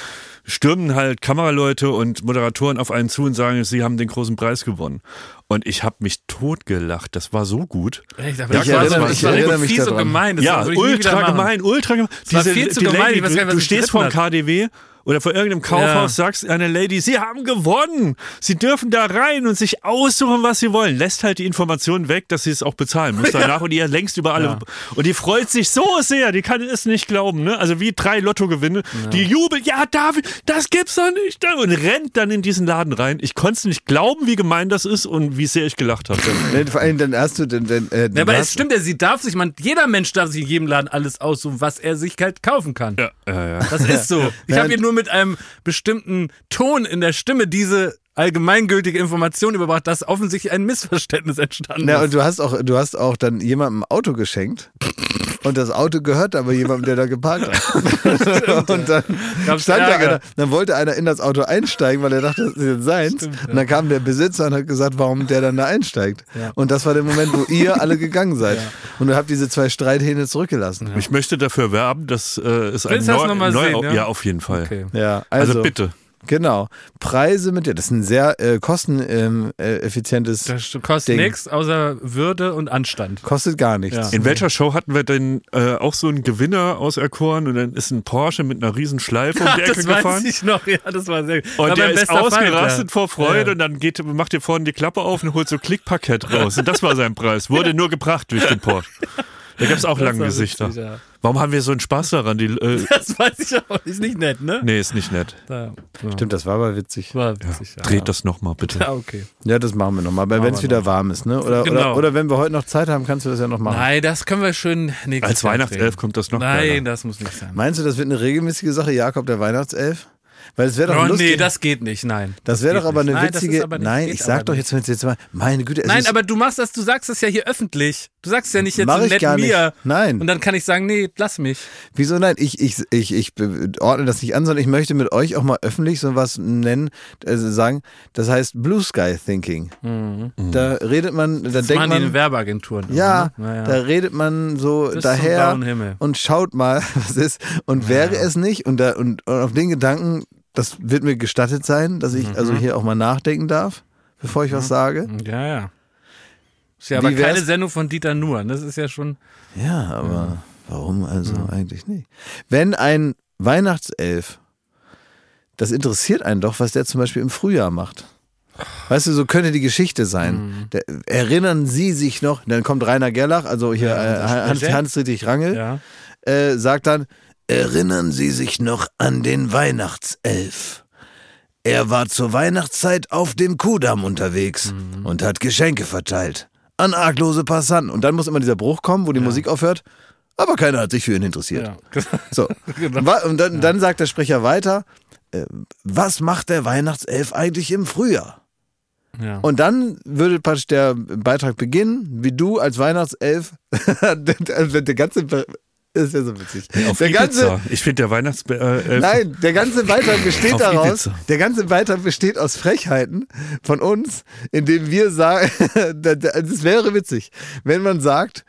Stürmen halt Kameraleute und Moderatoren auf einen zu und sagen, sie haben den großen Preis gewonnen. Und ich habe mich totgelacht. Das war so gut. Ich das war erinnere- so, ich das war erinnere mich fies und daran. gemein. Das ja, ich ultra gemein, ultra gemein. war viel zu gemein, ich was du ich stehst geritten vor dem hat. KDW oder vor irgendeinem Kaufhaus, Ja. sagst einer Lady, sie haben gewonnen. Sie dürfen da rein und sich aussuchen, was sie wollen. Lässt halt die Information weg, dass sie es auch bezahlen muss danach und ihr längst über alle. Ja. Und die freut sich so sehr, die kann es nicht glauben, ne? Also wie drei Lottogewinne. Die jubelt, ja, David, das gibt's doch nicht. Und rennt dann in diesen Laden rein. Ich konnte es nicht glauben, wie gemein das ist und wie sehr ich gelacht habe. Nee, Vor allem, dann hast du, dann, dann, äh, Ja, aber es stimmt ja, sie darf sich, man, jeder Mensch darf sich in jedem Laden alles aussuchen, was er sich halt kaufen kann. Ja, ja, ja. Das ist so. Ich Ja. habe hier nur mit einem bestimmten Ton in der Stimme diese allgemeingültige Information überbracht, dass offensichtlich ein Missverständnis entstanden Na, ist. und du hast auch, du hast auch dann jemandem ein Auto geschenkt. Und das Auto gehört aber jemandem, der da geparkt hat. und dann Gab's stand da einer, dann wollte einer in das Auto einsteigen, weil er dachte, das ist jetzt seins. Stimmt, ja. Und dann kam der Besitzer und hat gesagt, warum der dann da einsteigt. Und das war der Moment, wo ihr alle gegangen seid. Und du habt diese zwei Streithähne zurückgelassen. Ich möchte dafür werben, dass äh, es ein Willst du das Neu- Neu- sehen, ja? ja, auf jeden Fall. Okay. Ja, Also, also, bitte. Genau. Preise mit dir. Das ist ein sehr äh, kosteneffizientes. Das kostet nichts außer Würde und Anstand. kostet gar nichts. Ja. In welcher Show hatten wir denn äh, auch so einen Gewinner auserkoren und dann ist ein Porsche mit einer riesen Schleife um die Ecke das weiß gefahren? ich noch, ja, das war sehr gut. Und War der ist ausgerastet Fight, vor Freude Ja. und dann geht, macht ihr vorne die Klappe auf und holt so Klickparkett raus. Und das war sein Preis. Wurde nur gebracht durch den Porsche. Da gab es auch lange Gesichter. witzig, ja. Warum haben wir so einen Spaß daran? Die, äh, Das weiß ich auch. Ist nicht nett, ne? nee, ist nicht nett. Da, ja. Stimmt, das war aber witzig. War witzig, ja. Dreht das nochmal bitte. Ja, okay. Ja, das machen wir nochmal. Aber wenn es wieder noch. warm ist, ne? Oder, Genau. oder, oder wenn wir heute noch Zeit haben, kannst du das ja noch machen. Nein, das können wir schön nächstes Als Weihnachtself kommt das noch Nein, geiler. das muss nicht sein. Meinst du, das wird eine regelmäßige Sache, Jakob der Weihnachtself? Weil es wäre doch Oh, lustig. nee, das geht nicht, nein. das wäre doch aber nicht. eine Nein, witzige. aber nicht- Nein, ich sag doch nicht. jetzt, jetzt mal, meine Güte, es Nein, aber du machst das, du sagst das ja hier öffentlich. Du sagst ja nicht jetzt Mach so nett gar nicht. mir. Nein. Und dann kann ich sagen, nee, lass mich. Wieso nein? Ich, ich, ich, ich ordne das nicht an, sondern ich möchte mit euch auch mal öffentlich so was nennen, also sagen, das heißt Blue Sky Thinking. Da redet man, da Mhm. Das denkt machen die in man, Werbeagenturen. ja, immer, ne? da redet man so Bis daher und schaut mal, was ist. Und wäre es nicht, und, da, und, und auf den Gedanken, das wird mir gestattet sein, dass ich Mhm. also hier auch mal nachdenken darf, bevor ich was sage. Ja, ja. Ist ja aber keine Sendung von Dieter Nuhr. Das ist ja schon. Ja, aber warum also eigentlich nicht? Wenn ein Weihnachtself, das interessiert einen doch, was der zum Beispiel im Frühjahr macht. Weißt du, so könnte die Geschichte sein. Der, erinnern Sie sich noch, dann kommt Rainer Gerlach, also hier äh, Hans, Sprecher. Hans-Dietrich Rangel, Ja. äh, sagt dann, erinnern Sie sich noch an den Weihnachtself. Er war zur Weihnachtszeit auf dem Kudamm unterwegs und hat Geschenke verteilt. An arglose Passanten. Und dann muss immer dieser Bruch kommen, wo die Musik aufhört. aber keiner hat sich für ihn interessiert. Ja. So. Genau. Und dann, dann sagt der Sprecher weiter, äh, was macht der Weihnachtself eigentlich im Frühjahr? Ja. Und dann würde praktisch der Beitrag beginnen, wie du als Weihnachtself, der ganze, Ist ja so witzig. Auf der ganze. Ich finde der Weihnachts... Äh, Nein, der ganze Beitrag besteht daraus. Ibiza. Der ganze Beitrag besteht aus Frechheiten von uns, indem wir sagen, es wäre witzig, wenn man sagt,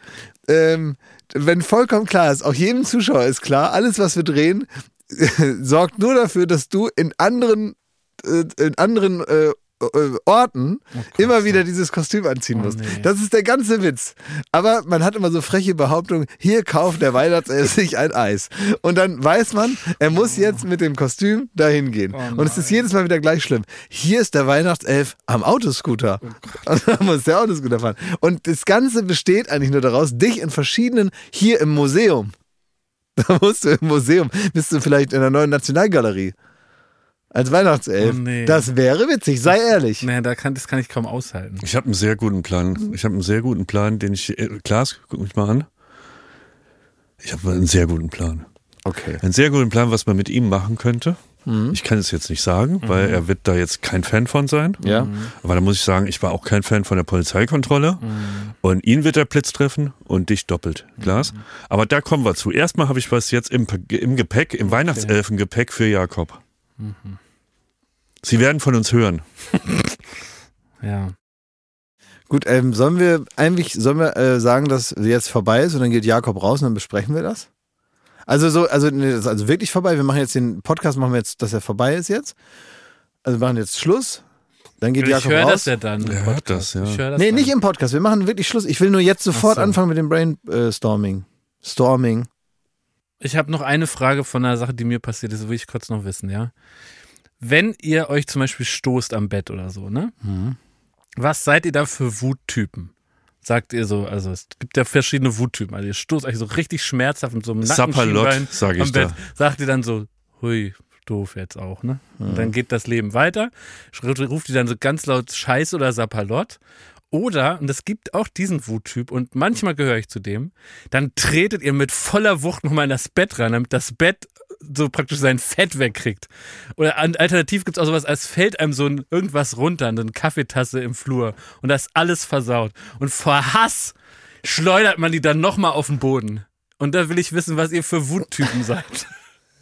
ähm, wenn vollkommen klar ist, auch jedem Zuschauer ist klar, alles, was wir drehen, sorgt nur dafür, dass du in anderen, äh, in anderen äh, äh, Orten immer wieder dieses Kostüm anziehen Oh, musst. nee. Das ist der ganze Witz. Aber man hat immer so freche Behauptungen, hier kauft der Weihnachtself sich ein Eis. Und dann weiß man, er muss jetzt mit dem Kostüm dahin gehen. Oh Und es ist jedes Mal wieder gleich schlimm. Hier ist der Weihnachtself am Autoscooter. Und dann muss der Autoscooter fahren. Und das Ganze besteht eigentlich nur daraus, dich in verschiedenen, hier im Museum. Da musst du im Museum, bist du vielleicht in der neuen Nationalgalerie. Als Weihnachtself. Oh, nee. Das wäre witzig, sei ehrlich. Nee, da kann, das kann ich kaum aushalten. Ich habe einen sehr guten Plan. Ich habe einen sehr guten Plan, den ich. Äh, Klaas, guck mich mal an. Ich habe einen sehr guten Plan. Okay. Einen sehr guten Plan, was man mit ihm machen könnte. Ich kann es jetzt nicht sagen, weil er wird da jetzt kein Fan von sein. Ja. Aber da muss ich sagen, ich war auch kein Fan von der Polizeikontrolle. Und ihn wird der Blitz treffen und dich doppelt, Glas. Aber da kommen wir zu. Erstmal habe ich was jetzt im, im Gepäck, im Weihnachtselfengepäck für Jakob. Sie werden von uns hören. Ja. Gut, ähm, sollen wir eigentlich, sollen wir äh, sagen, dass jetzt vorbei ist und dann geht Jakob raus und dann besprechen wir das? Also so, also, nee, das ist also wirklich vorbei. Wir machen jetzt den Podcast, machen wir jetzt, dass er vorbei ist jetzt. Also wir machen jetzt Schluss. Dann geht Ich Jakob höre raus. das ja dann. im Er hört Podcast. das, ja. Ich höre das nee, dann. nicht im Podcast. Wir machen wirklich Schluss. Ich will nur jetzt sofort so. anfangen mit dem Brainstorming. Storming. Ich habe noch eine Frage von einer Sache, die mir passiert ist, will ich kurz noch wissen, ja. Wenn ihr euch zum Beispiel stoßt am Bett oder so, ne? Mhm. Was seid ihr da für Wuttypen? Sagt ihr so, also es gibt ja verschiedene Wuttypen. Also ihr stoßt euch so richtig schmerzhaft mit so einem Sapperlot, Nackenschienbein sag ich am Bett. da. Sagt ihr dann so, hui, doof jetzt auch, ne? Und dann geht das Leben weiter. Ruft ihr dann so ganz laut Scheiß oder Sapperlott. Oder, und es gibt auch diesen Wuttyp, und manchmal gehöre ich zu dem, dann tretet ihr mit voller Wucht nochmal in das Bett rein, damit das Bett so praktisch sein Fett wegkriegt. Oder alternativ gibt es auch sowas, als fällt einem so ein irgendwas runter, eine Kaffeetasse im Flur und das alles versaut. Und vor Hass schleudert man die dann nochmal auf den Boden. Und da will ich wissen, was ihr für Wuttypen seid.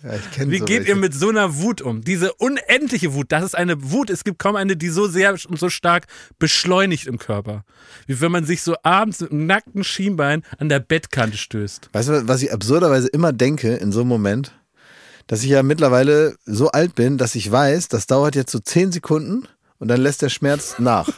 Ja, ich Wie so geht welche. ihr mit so einer Wut um? Diese unendliche Wut, das ist eine Wut. Es gibt kaum eine, die so sehr und so stark beschleunigt im Körper. Wie wenn man sich so abends mit einem nackten Schienbein an der Bettkante stößt. Weißt du, was ich absurderweise immer denke in so einem Moment? Dass ich ja mittlerweile so alt bin, dass ich weiß, das dauert jetzt so 10 Sekunden und dann lässt der Schmerz nach.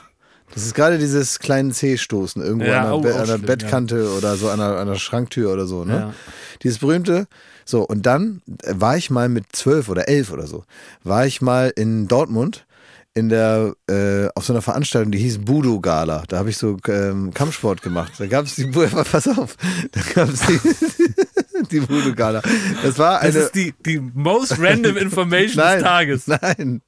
Das ist gerade dieses kleine C-Stoßen irgendwo Ja, an, der, oh, Be auch an der schlimm, Bettkante oder so an der, an der Schranktür oder so. Ne? Ja. Dieses berühmte. So, und dann war ich mal mit zwölf oder elf oder so, war ich mal in Dortmund in der äh, auf so einer Veranstaltung, die hieß Budo Gala. Da habe ich so ähm, Kampfsport gemacht. Da gab es die pass auf, da gab es die, die Budo Gala. Das war Das eine ist die, die most random information Nein, des Tages. Nein,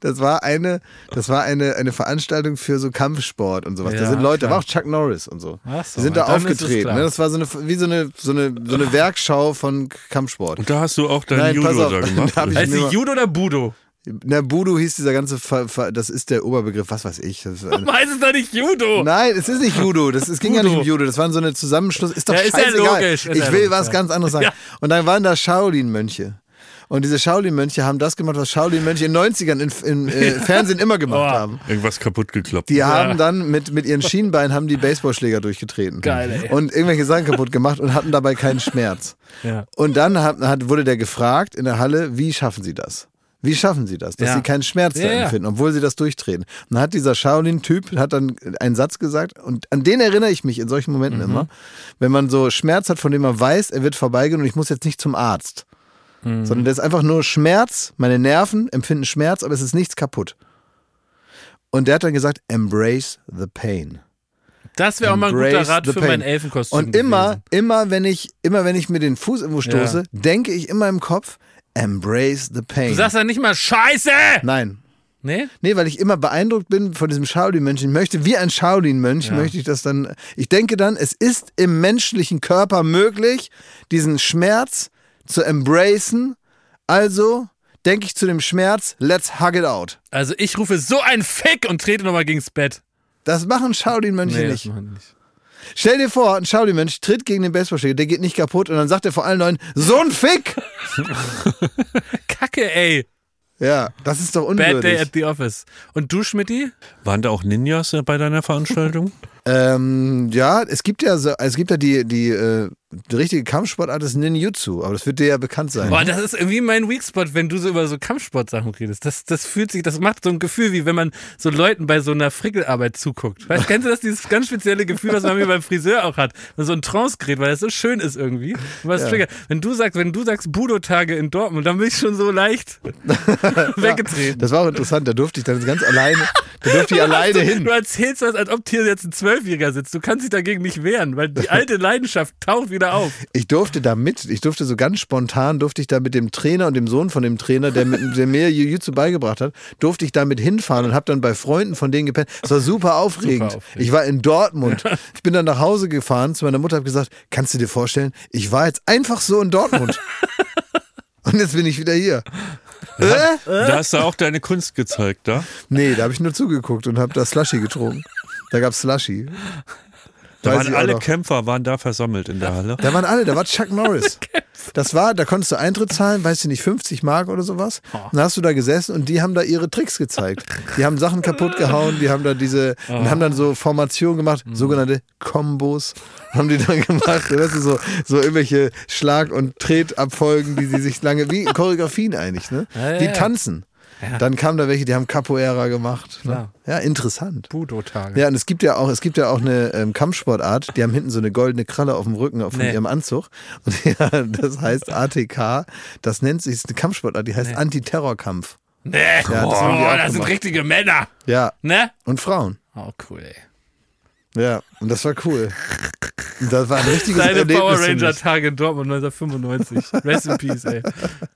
das war eine, das war eine, eine Veranstaltung für so Kampfsport und sowas. da Ja, sind Leute, da klar. war auch Chuck Norris und so. Ach so, die sind da aufgetreten. Ne? Das war so eine, wie so eine, so eine, so eine Werkschau von Kampfsport. Und da hast du auch dein Nein, pass Judo auf, da gemacht. da? Heißt mal- Judo oder Budo? Na, Budo hieß dieser ganze, Ver, Ver, das ist der Oberbegriff, was weiß ich. Das ist eine, Warum heißt es da nicht Judo? Nein, es ist nicht Judo. Das, es ging ja nicht um Judo. Judo. Das waren so eine Zusammenschluss. Ist doch Ja, ist ja scheißegal. logisch, ist ich ja will logisch, was ja. ganz anderes sagen. Ja. Und dann waren da Shaolin-Mönche. Und diese Shaolin-Mönche haben das gemacht, was Shaolin-Mönche in den 90ern im in, äh, Fernsehen immer gemacht Oh. haben. Irgendwas kaputt gekloppt. Die haben dann mit, mit ihren Schienbeinen haben die Baseballschläger durchgetreten. Geil, ey. Und irgendwelche Sachen kaputt gemacht und hatten dabei keinen Schmerz. Ja. Und dann hat, hat, wurde der gefragt in der Halle, wie schaffen sie das? Wie schaffen sie das, dass Ja. sie keinen Schmerz da Ja, ja. empfinden, obwohl sie das durchtreten? Und dann hat dieser Shaolin-Typ hat dann einen Satz gesagt und an den erinnere ich mich in solchen Momenten Mhm. immer, wenn man so Schmerz hat, von dem man weiß, er wird vorbeigehen und ich muss jetzt nicht zum Arzt, Mhm. sondern das ist einfach nur Schmerz, meine Nerven empfinden Schmerz, aber es ist nichts kaputt. Und der hat dann gesagt, embrace the pain. Das wäre auch mal ein guter Rat für mein Elfenkostüm. Und immer, gewesen. immer wenn ich, immer wenn ich mir den Fuß irgendwo stoße, Ja. denke ich immer im Kopf, embrace the pain. Du sagst ja nicht mal Scheiße! Nein. Nee? Nee, weil ich immer beeindruckt bin von diesem Shaolin-Mönch. Ich möchte, wie ein Shaolin-Mönch, Ja. möchte ich das dann. Ich denke dann, es ist im menschlichen Körper möglich, diesen Schmerz zu embracen. Also denke ich zu dem Schmerz, let's hug it out. Also ich rufe so ein Fick und trete nochmal gegens Bett. Das machen Shaolin-Mönche das nicht. machen die nicht. Stell dir vor, ein Shaolin-Mönch tritt gegen den Baseballschläger, der geht nicht kaputt und dann sagt er vor allen Leuten, so ein Fick! Kacke, ey. Ja, das ist doch Bad Day unwürdig. at the Office. Und du, Schmidti? Waren da auch Ninjas äh, bei deiner Veranstaltung? Ähm, ja, es gibt ja so, es gibt ja die, die, äh, die richtige Kampfsportart ist Ninjutsu, aber das wird dir ja bekannt sein. Boah, das ist irgendwie mein Weakspot, wenn du so über so Kampfsportsachen redest. Das, das fühlt sich, das macht so ein Gefühl, wie wenn man so Leuten bei so einer Frickelarbeit zuguckt. Weißt, kennst du das, dieses ganz spezielle Gefühl, was man mir beim Friseur auch hat? Wenn so ein Trance gerät, weil das so schön ist irgendwie. Was Ja. triggert. Wenn du sagst, wenn du sagst Budo-Tage in Dortmund, dann bin ich schon so leicht weggetreten. Das war auch interessant, da durfte ich dann ganz alleine, da durfte ich alleine du, hin. Du erzählst das, als ob hier jetzt ein Zwölfjähriger sitzt. Du kannst dich dagegen nicht wehren, weil die alte Leidenschaft taucht wieder auf. Ich durfte da mit, ich durfte so ganz spontan, durfte ich da mit dem Trainer und dem Sohn von dem Trainer, der, mit, der mir Jiu-Jitsu beigebracht hat, durfte ich da mit hinfahren und habe dann bei Freunden von denen gepennt. Es war super aufregend. Super aufregend. Ich war in Dortmund. Ich bin dann nach Hause gefahren zu meiner Mutter, habe gesagt, kannst du dir vorstellen, ich war jetzt einfach so in Dortmund. und jetzt bin ich wieder hier. Äh? Da hast du auch deine Kunst gezeigt, da? Nee, da habe ich nur zugeguckt und habe da Slushy getrunken. Da gab's Slushy. Da Weiß waren ich alle noch. Kämpfer waren da versammelt in der Halle. Da waren alle, da war Chuck Norris. Das war, da konntest du Eintritt zahlen, weißt du nicht, 50 Mark oder sowas. Dann hast du da gesessen und die haben da ihre Tricks gezeigt. Die haben Sachen kaputt gehauen, die haben da diese, und haben dann so Formationen gemacht, sogenannte Kombos haben die dann gemacht. Weißt du, so, so irgendwelche Schlag- und Tretabfolgen, die sie sich lange, wie Choreografien eigentlich, ne? Ja, ja, Wie ja. Dann kamen da welche, die haben Capoeira gemacht. Ne? Ja, interessant. Budo-Tage. Ja, und es gibt ja auch, es gibt ja auch eine ähm, Kampfsportart, die haben hinten so eine goldene Kralle auf dem Rücken von Nee. ihrem Anzug. Und ja, das heißt ATK, das nennt sich, ist eine Kampfsportart, die heißt Antiterrorkampf. Nee, Ja, das oh, das sind richtige Männer. Ja, Ne? und Frauen. Oh, cool, ey. Ja, und das war cool. Und das war ein richtiges Deine Erlebnis Power für mich. Ranger-Tage in Dortmund 1995. Rest in Peace, ey.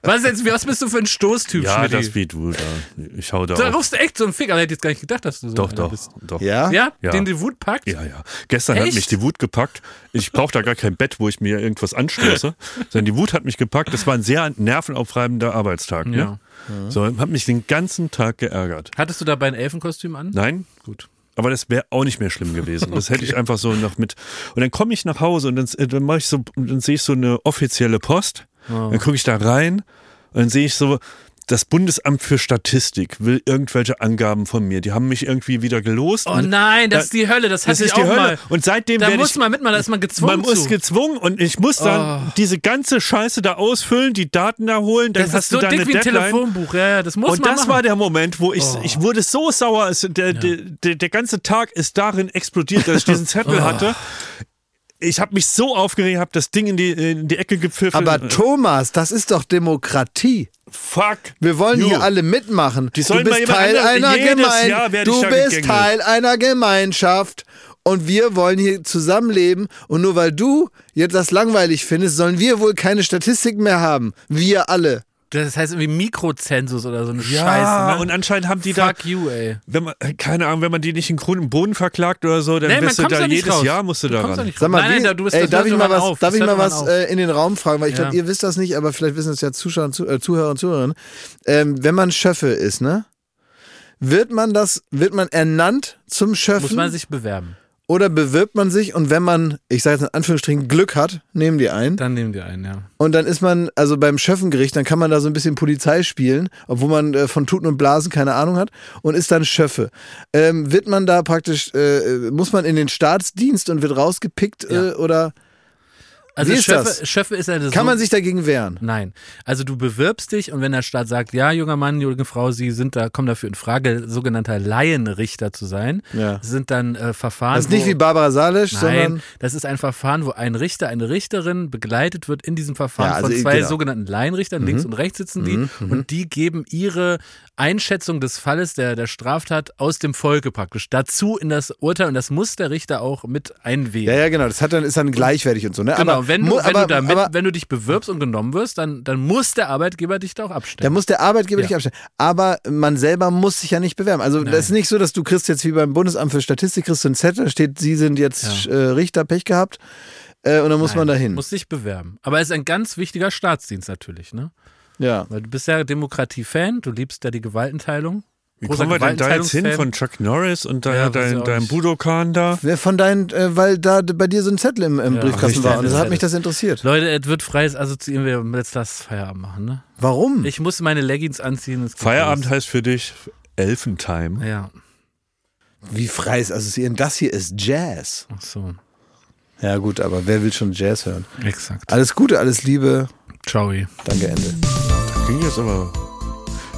Was, jetzt, was bist du für ein Stoßtyp, Ja, Schmidti? das wird wohl da. Ich hau da Da auf. rufst du echt so einen Fick, aber ich hätte jetzt gar nicht gedacht, dass du so Doch, einer doch, bist. doch. Ja? Ja? Ja. Den die Wut packt? Ja, ja. Gestern hat Echt? mich die Wut gepackt. Ich brauche da gar kein Bett, wo ich mir irgendwas anstoße, sondern die Wut hat mich gepackt. Das war ein sehr nervenaufreibender Arbeitstag. Ne? Ja. So, hat mich den ganzen Tag geärgert. Hattest du dabei ein Elfenkostüm an? Nein, Gut. Aber das wäre auch nicht mehr schlimm gewesen. Das hätte ich einfach so noch mit. Und dann komme ich nach Hause und dann, äh, dann mache ich so, dann sehe ich so eine offizielle Post. Oh. Dann gucke ich da rein und dann sehe ich so, das Bundesamt für Statistik will irgendwelche Angaben von mir. Die haben mich irgendwie wieder gelost. Oh und nein, das da- ist die Hölle, das das ich ist die auch Hölle. mal. Und seitdem Da muss ich man mitmachen, da ist man gezwungen man muss zu. gezwungen und ich muss dann Oh. diese ganze Scheiße da ausfüllen, die Daten da holen, dann das hast ist so du da dick wie ein Deadline. Telefonbuch, ja, ja, das muss Und man das machen. war der Moment, wo ich, Oh. ich wurde so sauer, es, der, der, der, der ganze Tag ist darin explodiert, dass ich diesen Zettel Oh. hatte. Ich habe mich so aufgeregt, habe das Ding in die, in die Ecke gepfiffen. Aber Thomas, das ist doch Demokratie. fuck. Wir wollen You. hier alle mitmachen. Die sollen du bist Teil einer Gemeinschaft. Du bist gegängelt. Teil einer Gemeinschaft. Und wir wollen hier zusammenleben. Und nur weil du jetzt das langweilig findest, sollen wir wohl keine Statistiken mehr haben. Wir alle. Das heißt irgendwie Mikrozensus oder so eine Ja, Scheiße. Ne? und anscheinend haben die da, Fuck you, ey. wenn man, keine Ahnung, wenn man die nicht in Grund und Boden verklagt oder so, dann Nee, bist du da da jedes raus. Jahr musst du Du da kommst da Sag mal, Nein, wie, nein, da- du bist- ey, darf ich mal was, auf. darf ich mal was äh, in den Raum fragen, weil ich glaube, Ja. ihr wisst das nicht, aber vielleicht wissen es ja Zuschauer und Zu äh, Zuhörer und Zuhörerinnen. Ähm, wenn man Schöffe ist, ne? Wird man das, wird man ernannt zum Schöffen? Muss man sich bewerben. Oder bewirbt man sich und wenn man, ich sage jetzt in Anführungsstrichen, Glück hat, nehmen die ein. Dann nehmen die einen, ja. Und dann ist man, also beim Schöffengericht, dann kann man da so ein bisschen Polizei spielen, obwohl man äh, von Tuten und Blasen keine Ahnung hat und ist dann Schöffe. Ähm, wird man da praktisch, äh, muss man in den Staatsdienst und wird rausgepickt äh, Ja. oder Also Wie ist Schöffe, das? Schöffe ist eine kann so man sich dagegen wehren? Nein. Also du bewirbst dich und wenn der Staat sagt, ja, junger Mann, junge Frau, Sie sind da, kommen dafür in Frage, sogenannter Laienrichter zu sein, Ja. Sind dann äh, Verfahren. Das ist nicht wo, wie Barbara Salisch, Nein, sondern das ist ein Verfahren, wo ein Richter, eine Richterin begleitet wird in diesem Verfahren Ja, also von zwei genau. sogenannten Laienrichtern, links und rechts sitzen die, und die geben ihre Einschätzung des Falles der, der Straftat aus dem Volke praktisch dazu in das Urteil und das muss der Richter auch mit einwählen. ja, ja, genau, das hat dann, ist dann gleichwertig und so, ne? Genau, Aber Genau, wenn du, Mu- wenn, aber- du damit, aber- wenn du dich bewirbst und genommen wirst, dann, dann muss der Arbeitgeber dich da auch abstellen. muss der Arbeitgeber Ja. dich abstellen. Aber man selber muss sich ja nicht bewerben. Also das ist nicht so, dass du kriegst jetzt wie beim Bundesamt für Statistik, kriegst du einen Zettel, da steht, Sie sind jetzt äh, Richter, Pech gehabt. Äh, und dann muss man dahin. Muss dich bewerben. Aber es ist ein ganz wichtiger Staatsdienst natürlich, ne? Ja. Weil du bist ja Demokratie-Fan, du liebst ja die Gewaltenteilung. Wie Großer kommen wir denn da jetzt hin von Chuck Norris und da Ja, dein, dein. Budokan da? Wer Von deinen, äh, weil da bei dir so ein Zettel im, im Ja, Briefkasten war und das hat mich das interessiert. Leute, es wird freies Assoziieren, wir jetzt das Feierabend machen, ne? Warum? Ich muss meine Leggings anziehen. Feierabend heißt für dich Elfentime. Ja, Wie freies Assoziieren? Das hier ist Jazz. ach so, Ja gut, aber wer will schon Jazz hören? exakt. Alles Gute, alles Liebe. Ciao. Danke, Ende. Ging jetzt aber.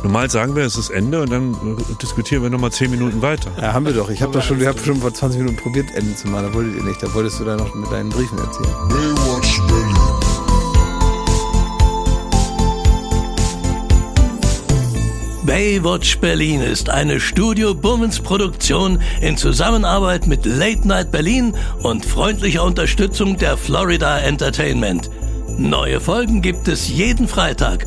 Normal sagen wir, es ist Ende und dann äh, diskutieren wir nochmal zehn Minuten weiter. Ja, haben wir doch. Ich habe doch schon, wir haben schon vor 20 Minuten probiert, Ende zu machen. Da wolltet ihr nicht. Da wolltest du da noch mit deinen Briefen erzählen. Baywatch Berlin. Baywatch Berlin ist eine Studio Bummens Produktion in Zusammenarbeit mit Late Night Berlin und freundlicher Unterstützung der Florida Entertainment. Neue Folgen gibt es jeden Freitag,